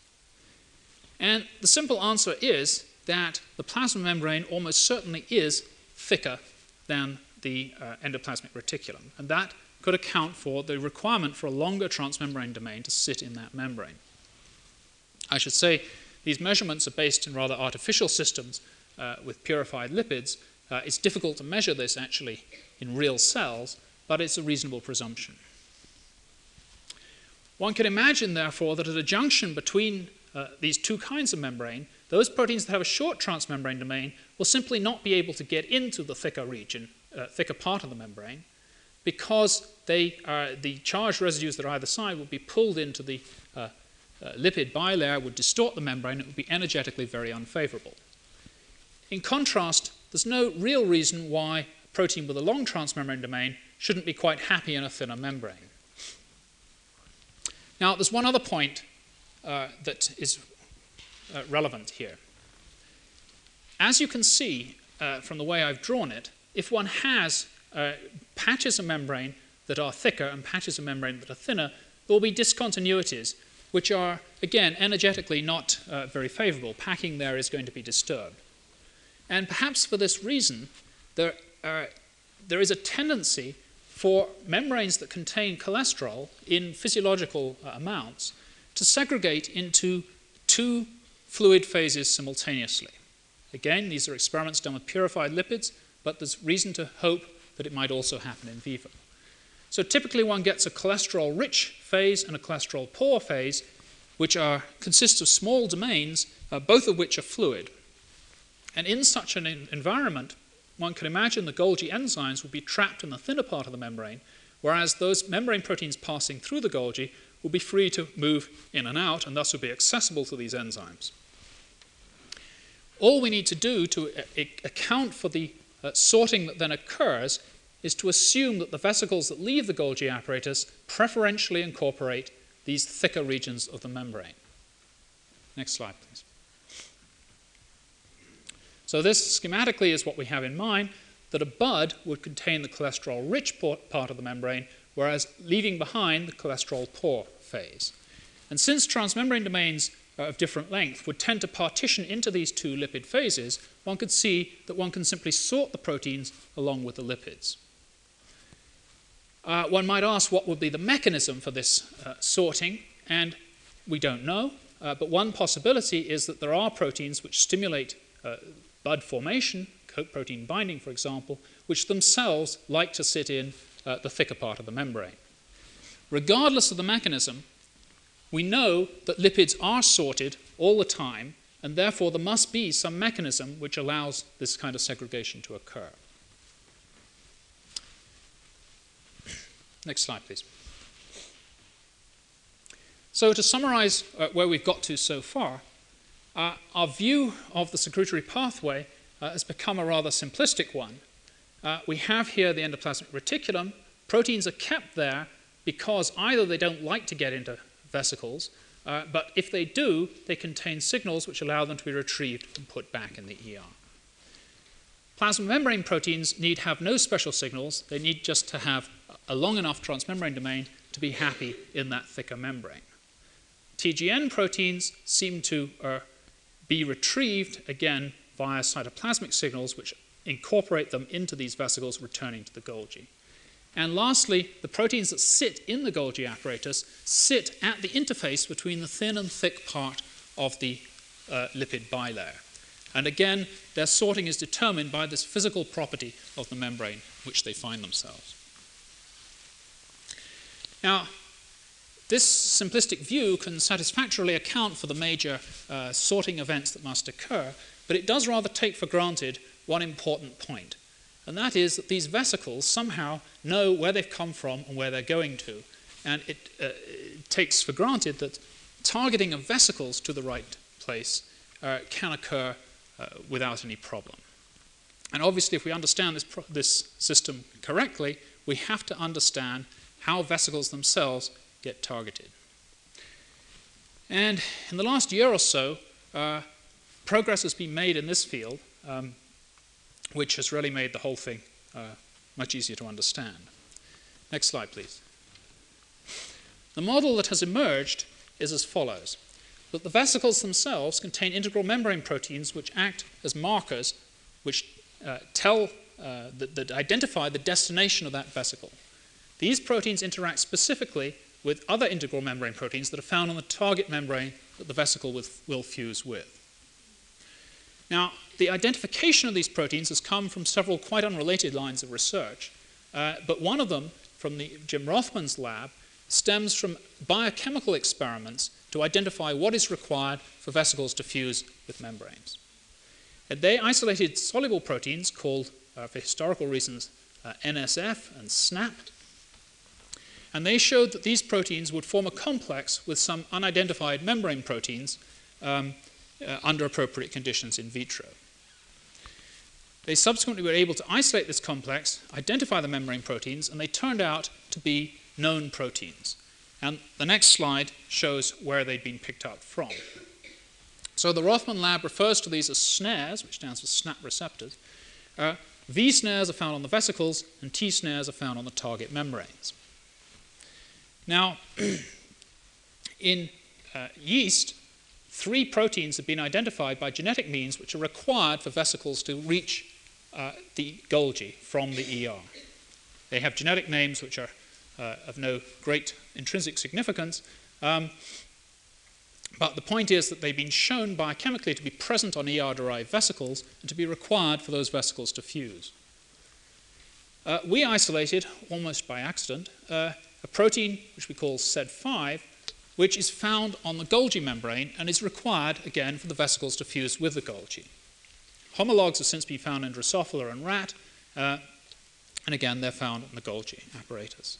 And the simple answer is that the plasma membrane almost certainly is thicker than the uh, endoplasmic reticulum, and that could account for the requirement for a longer transmembrane domain to sit in that membrane. I should say these measurements are based in rather artificial systems uh, with purified lipids. Uh, it's difficult to measure this actually in real cells, but it's a reasonable presumption. One can imagine, therefore, that at a junction between uh, these two kinds of membrane, those proteins that have a short transmembrane domain will simply not be able to get into the thicker region, uh, thicker part of the membrane, because they are, the charged residues that are either side will be pulled into the uh, uh lipid bilayer, would distort the membrane, it would be energetically very unfavorable. In contrast, there's no real reason why a protein with a long transmembrane domain shouldn't be quite happy in a thinner membrane. Now, there's one other point uh, that is uh, relevant here. As you can see uh, from the way I've drawn it, if one has uh, patches of membrane that are thicker and patches of membrane that are thinner, there will be discontinuities, which are, again, energetically not uh, very favorable. Packing there is going to be disturbed. And perhaps for this reason, there, there is a tendency for membranes that contain cholesterol in physiological uh, amounts to segregate into two fluid phases simultaneously. Again, these are experiments done with purified lipids, but there's reason to hope that it might also happen in vivo. So typically one gets a cholesterol rich phase and a cholesterol poor phase, which are, consist of small domains, uh, both of which are fluid. And in such an environment, one can imagine the Golgi enzymes will be trapped in the thinner part of the membrane, whereas those membrane proteins passing through the Golgi will be free to move in and out and thus will be accessible to these enzymes. all we need to do to uh, account for the uh, sorting that then occurs is to assume that the vesicles that leave the Golgi apparatus preferentially incorporate these thicker regions of the membrane. Next slide, please. So this schematically is what we have in mind, that a bud would contain the cholesterol-rich part of the membrane, whereas leaving behind the cholesterol-poor phase. And since transmembrane domains of different length would tend to partition into these two lipid phases, one could see that one can simply sort the proteins along with the lipids. Uh, one might ask what would be the mechanism for this uh, sorting, and we don't know, uh, but one possibility is that there are proteins which stimulate uh, bud formation, protein binding, for example, which themselves like to sit in uh, the thicker part of the membrane. Regardless of the mechanism, we know that lipids are sorted all the time, and therefore there must be some mechanism which allows this kind of segregation to occur. Next slide, please. So, to summarize uh, where we've got to so far, uh, our view of the secretory pathway uh, has become a rather simplistic one. Uh, we have here the endoplasmic reticulum. Proteins are kept there because either they don't like to get into vesicles, uh, but if they do, they contain signals which allow them to be retrieved and put back in the ER. Plasma membrane proteins need have no special signals. They need just to have a long enough transmembrane domain to be happy in that thicker membrane. TGN proteins seem to uh, be retrieved again via cytoplasmic signals which incorporate them into these vesicles returning to the Golgi. And lastly, the proteins that sit in the Golgi apparatus sit at the interface between the thin and thick part of the uh, lipid bilayer. And again, their sorting is determined by this physical property of the membrane which they find themselves. Now, this simplistic view can satisfactorily account for the major uh, sorting events that must occur, but it does rather take for granted one important point, and that is that these vesicles somehow know where they've come from and where they're going to. And it, uh, it takes for granted that targeting of vesicles to the right place uh, can occur uh, without any problem. And obviously, if we understand this, this system correctly, we have to understand how vesicles themselves get targeted. And in the last year or so, uh, progress has been made in this field, um, which has really made the whole thing uh, much easier to understand. Next slide, please. The model that has emerged is as follows that the vesicles themselves contain integral membrane proteins which act as markers which uh, tell, uh, that, that identify the destination of that vesicle. These proteins interact specifically with other integral membrane proteins that are found on the target membrane that the vesicle with, will fuse with. Now, the identification of these proteins has come from several quite unrelated lines of research, uh, but one of them, from the, Jim Rothman's lab, stems from biochemical experiments to identify what is required for vesicles to fuse with membranes. And they isolated soluble proteins called, uh, for historical reasons, uh, NSF and SNAP, and they showed that these proteins would form a complex with some unidentified membrane proteins um, uh, under appropriate conditions in vitro. They subsequently were able to isolate this complex, identify the membrane proteins, and they turned out to be known proteins. And the next slide shows where they'd been picked up from. So the Rothman lab refers to these as snares, which stands for SNAP receptors. Uh, v snares are found on the vesicles, and T snares are found on the target membranes. Now, [CLEARS THROAT] in uh, yeast, three proteins have been identified by genetic means which are required for vesicles to reach uh, the Golgi from the ER. They have genetic names which are uh, of no great intrinsic significance, um, but the point is that they've been shown biochemically to be present on ER derived vesicles and to be required for those vesicles to fuse. Uh, we isolated, almost by accident, uh, a protein which we call SED5, which is found on the Golgi membrane and is required, again, for the vesicles to fuse with the Golgi. Homologs have since been found in Drosophila and rat, uh, and again, they're found in the Golgi apparatus.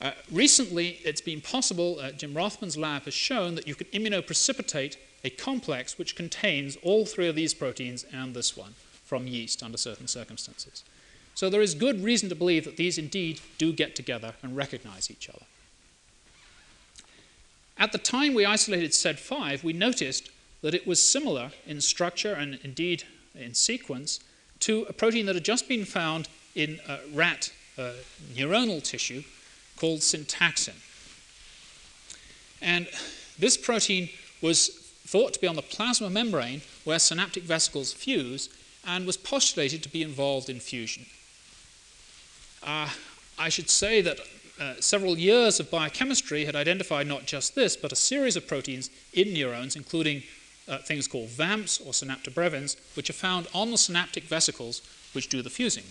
Uh, recently, it's been possible, uh, Jim Rothman's lab has shown that you can immunoprecipitate a complex which contains all three of these proteins and this one from yeast under certain circumstances. So there is good reason to believe that these indeed do get together and recognize each other. At the time we isolated SED5, we noticed that it was similar in structure and indeed in sequence to a protein that had just been found in rat uh, neuronal tissue called syntaxin. And this protein was thought to be on the plasma membrane where synaptic vesicles fuse and was postulated to be involved in fusion. Uh, I should say that uh, several years of biochemistry had identified not just this, but a series of proteins in neurons, including uh, things called VAMPs or synaptobrevins, which are found on the synaptic vesicles which do the fusing.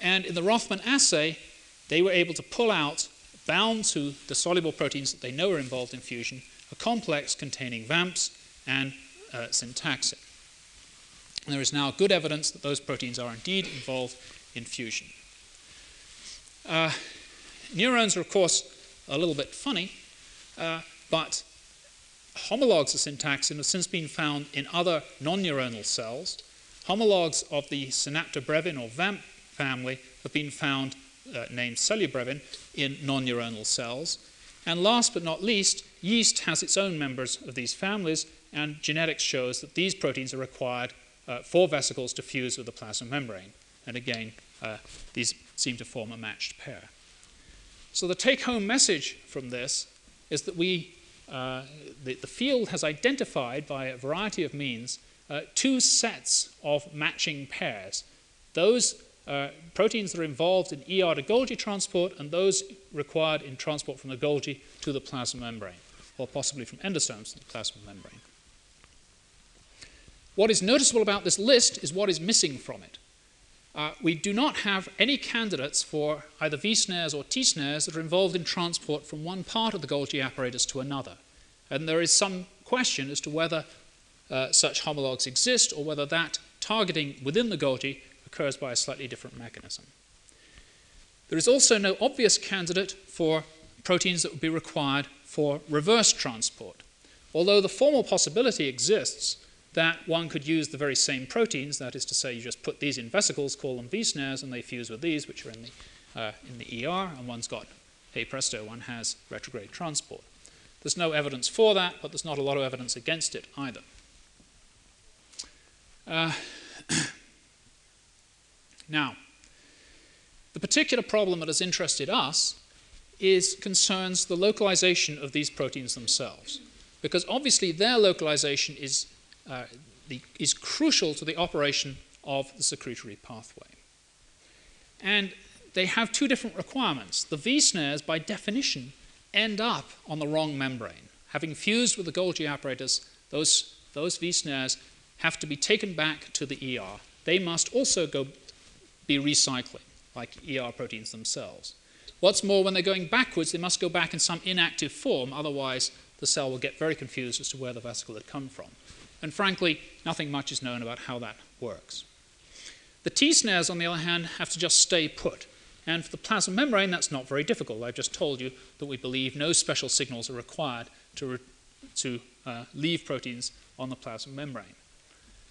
And in the Rothman assay, they were able to pull out, bound to the soluble proteins that they know are involved in fusion, a complex containing VAMPs and uh, syntaxin. There is now good evidence that those proteins are indeed involved in fusion. Uh, neurons are, of course, a little bit funny, uh, but homologs of syntaxin have since been found in other non neuronal cells. Homologs of the synaptobrevin or VAMP family have been found, uh, named cellubrevin, in non neuronal cells. And last but not least, yeast has its own members of these families, and genetics shows that these proteins are required uh, for vesicles to fuse with the plasma membrane. And again, uh, these seem to form a matched pair. So the take home message from this is that we, uh, the, the, field has identified by a variety of means uh, two sets of matching pairs. Those uh, proteins that are involved in ER to Golgi transport and those required in transport from the Golgi to the plasma membrane, or possibly from endosomes to the plasma membrane. What is noticeable about this list is what is missing from it. Uh, we do not have any candidates for either V snares or T snares that are involved in transport from one part of the Golgi apparatus to another. And there is some question as to whether uh, such homologs exist or whether that targeting within the Golgi occurs by a slightly different mechanism. There is also no obvious candidate for proteins that would be required for reverse transport. Although the formal possibility exists that one could use the very same proteins, that is to say, you just put these in vesicles, call them V snares, and they fuse with these, which are in the, uh, in the ER, and one's got, hey presto, one has retrograde transport. There's no evidence for that, but there's not a lot of evidence against it either. Uh, [COUGHS] now, the particular problem that has interested us is concerns the localization of these proteins themselves. Because obviously their localization is uh, the, is crucial to the operation of the secretory pathway. And they have two different requirements. The V snares, by definition, end up on the wrong membrane. Having fused with the Golgi apparatus, those, those V snares have to be taken back to the ER. They must also go be recycling, like ER proteins themselves. What's more, when they're going backwards, they must go back in some inactive form, otherwise, the cell will get very confused as to where the vesicle had come from. And frankly, nothing much is known about how that works. The T snares, on the other hand, have to just stay put. And for the plasma membrane, that's not very difficult. I've just told you that we believe no special signals are required to, re- to uh, leave proteins on the plasma membrane.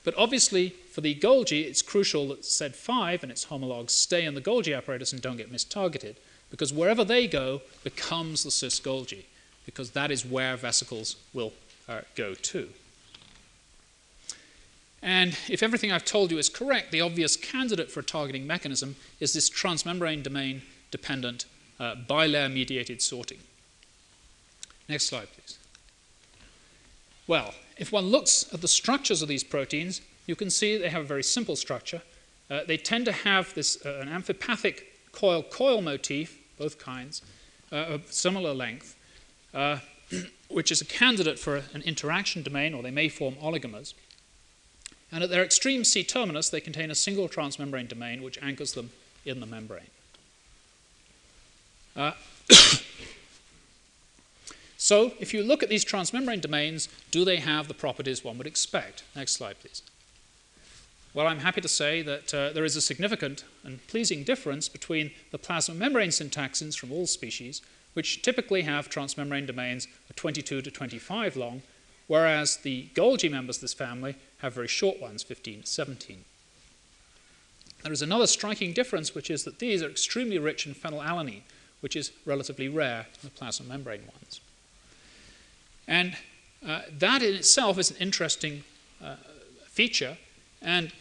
But obviously, for the Golgi, it's crucial that SED5 and its homologs stay in the Golgi apparatus and don't get mistargeted, because wherever they go becomes the cis Golgi, because that is where vesicles will uh, go to. And if everything I've told you is correct, the obvious candidate for a targeting mechanism is this transmembrane domain dependent uh, bilayer mediated sorting. Next slide, please. Well, if one looks at the structures of these proteins, you can see they have a very simple structure. Uh, they tend to have this uh, an amphipathic coil-coil motif, both kinds, uh, of similar length, uh, [CLEARS THROAT] which is a candidate for an interaction domain, or they may form oligomers. And at their extreme C terminus, they contain a single transmembrane domain which anchors them in the membrane. Uh, [COUGHS] so, if you look at these transmembrane domains, do they have the properties one would expect? Next slide, please. Well, I'm happy to say that uh, there is a significant and pleasing difference between the plasma membrane syntaxins from all species, which typically have transmembrane domains of 22 to 25 long, whereas the Golgi members of this family have very short ones, 15 to 17. There is another striking difference, which is that these are extremely rich in phenylalanine, which is relatively rare in the plasma membrane ones. And uh, that in itself is an interesting uh, feature. And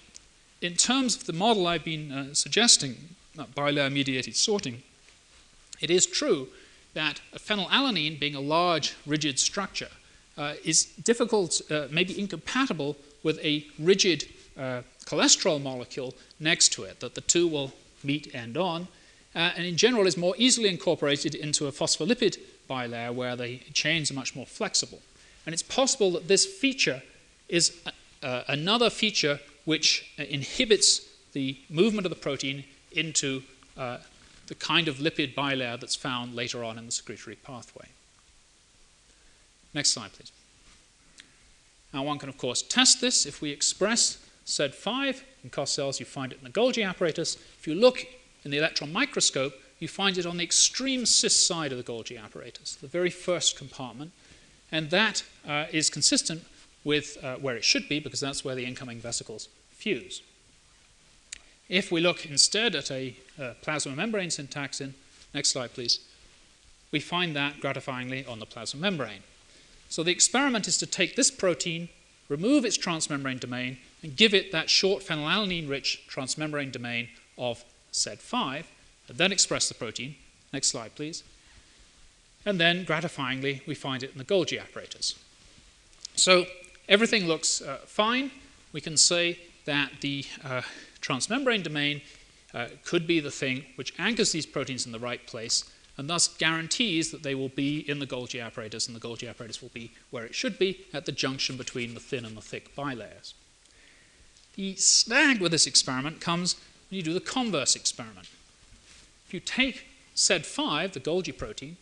in terms of the model I've been uh, suggesting, bilayer mediated sorting, it is true that a phenylalanine, being a large rigid structure, uh, is difficult, uh, maybe incompatible with a rigid uh, cholesterol molecule next to it, that the two will meet end on, uh, and in general is more easily incorporated into a phospholipid bilayer where the chains are much more flexible. And it's possible that this feature is uh, another feature which uh, inhibits the movement of the protein into uh, the kind of lipid bilayer that's found later on in the secretory pathway. Next slide, please. Now, one can, of course, test this. If we express SED5 in COS cells, you find it in the Golgi apparatus. If you look in the electron microscope, you find it on the extreme cis side of the Golgi apparatus, the very first compartment. And that uh, is consistent with uh, where it should be, because that's where the incoming vesicles fuse. If we look instead at a uh, plasma membrane syntaxin, next slide please, we find that gratifyingly on the plasma membrane. So the experiment is to take this protein, remove its transmembrane domain, and give it that short phenylalanine rich transmembrane domain of SED5, and then express the protein. Next slide, please. And then, gratifyingly, we find it in the Golgi apparatus. So everything looks uh, fine. We can say that the uh, transmembrane domain uh, could be the thing which anchors these proteins in the right place and thus guarantees that they will be in the Golgi apparatus and the Golgi apparatus will be where it should be at the junction between the thin and the thick bilayers. The snag with this experiment comes when you do the converse experiment. If you take SED5, the Golgi protein,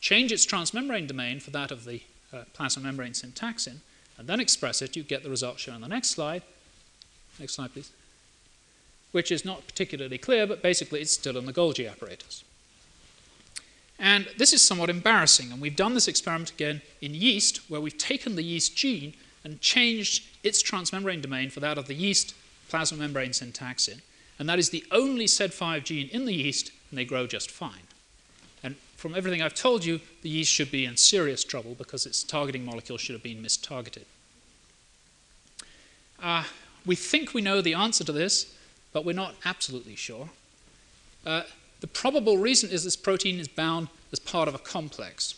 change its transmembrane domain for that of the uh, plasma membrane syntaxin, and then express it, you get the result shown on the next slide. Next slide, please which is not particularly clear, but basically it's still in the Golgi apparatus. And this is somewhat embarrassing, and we've done this experiment again in yeast, where we've taken the yeast gene and changed its transmembrane domain for that of the yeast plasma membrane syntaxin. And that is the only SED5 gene in the yeast, and they grow just fine. And from everything I've told you, the yeast should be in serious trouble because its targeting molecule should have been mistargeted. Uh, we think we know the answer to this, but we're not absolutely sure. Uh, the probable reason is this protein is bound as part of a complex.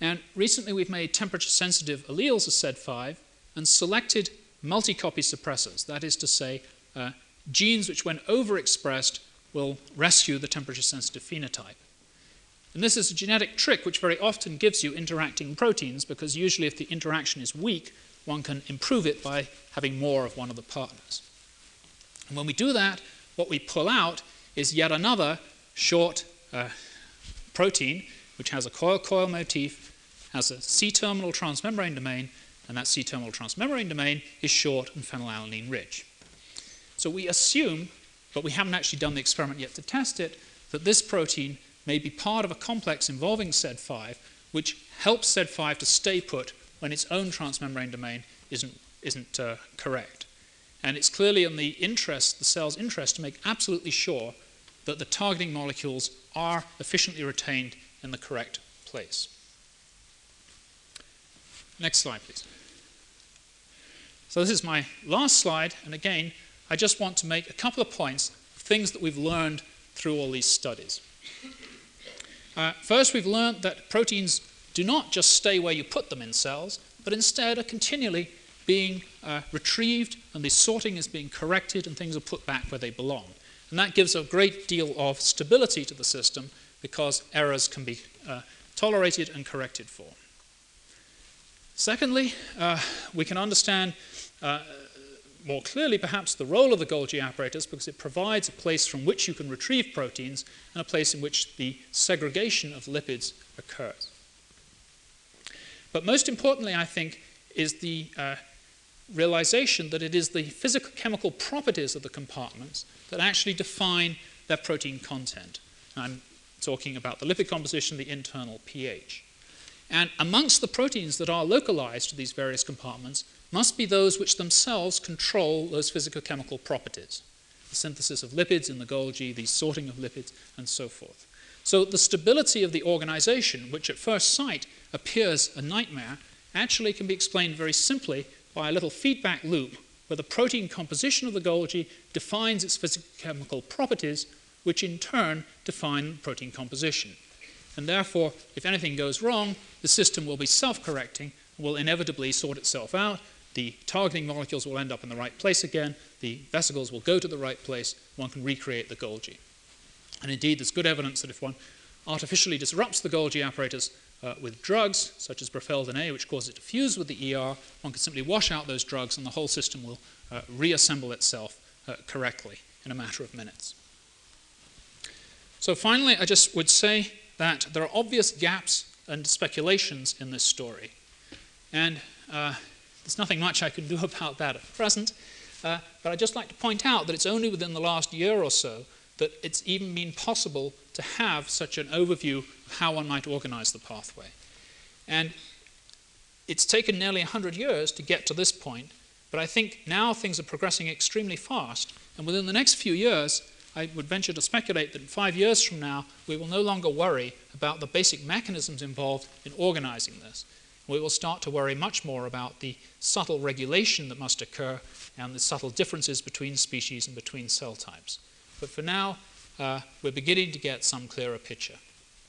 And recently we've made temperature sensitive alleles of SED5 and selected multi copy suppressors, that is to say, uh, genes which, when overexpressed, will rescue the temperature sensitive phenotype. And this is a genetic trick which very often gives you interacting proteins because usually, if the interaction is weak, one can improve it by having more of one of the partners. And when we do that, what we pull out is yet another short uh, protein which has a coil-coil motif, has a C-terminal transmembrane domain, and that C-terminal transmembrane domain is short and phenylalanine rich. So we assume, but we haven't actually done the experiment yet to test it, that this protein may be part of a complex involving SED5, which helps SED5 to stay put when its own transmembrane domain isn't, isn't uh, correct. And it's clearly in the interest, the cell's interest, to make absolutely sure that the targeting molecules are efficiently retained in the correct place. Next slide, please. So this is my last slide, and again, I just want to make a couple of points things that we've learned through all these studies. Uh, first, we've learned that proteins do not just stay where you put them in cells, but instead are continually being uh, retrieved and the sorting is being corrected and things are put back where they belong. And that gives a great deal of stability to the system because errors can be uh, tolerated and corrected for. Secondly, uh, we can understand uh, more clearly perhaps the role of the Golgi apparatus because it provides a place from which you can retrieve proteins and a place in which the segregation of lipids occurs. But most importantly, I think, is the uh, realization that it is the physical chemical properties of the compartments that actually define their protein content. I'm talking about the lipid composition, the internal pH. And amongst the proteins that are localized to these various compartments must be those which themselves control those physicochemical properties. The synthesis of lipids in the Golgi, the sorting of lipids, and so forth. So the stability of the organization, which at first sight appears a nightmare, actually can be explained very simply by a little feedback loop where the protein composition of the Golgi defines its physicochemical properties, which in turn define protein composition. And therefore, if anything goes wrong, the system will be self correcting, will inevitably sort itself out. The targeting molecules will end up in the right place again, the vesicles will go to the right place, one can recreate the Golgi. And indeed, there's good evidence that if one artificially disrupts the Golgi apparatus uh, with drugs, such as brefeldin A, which causes it to fuse with the ER, one can simply wash out those drugs and the whole system will uh, reassemble itself uh, correctly in a matter of minutes. So, finally, I just would say that there are obvious gaps and speculations in this story. And uh, there's nothing much I can do [LAUGHS] about that at present. Uh, but I'd just like to point out that it's only within the last year or so that it's even been possible to have such an overview how one might organize the pathway. And it's taken nearly 100 years to get to this point, but I think now things are progressing extremely fast, and within the next few years, I would venture to speculate that five years from now, we will no longer worry about the basic mechanisms involved in organizing this. We will start to worry much more about the subtle regulation that must occur and the subtle differences between species and between cell types. But for now, uh, we're beginning to get some clearer picture.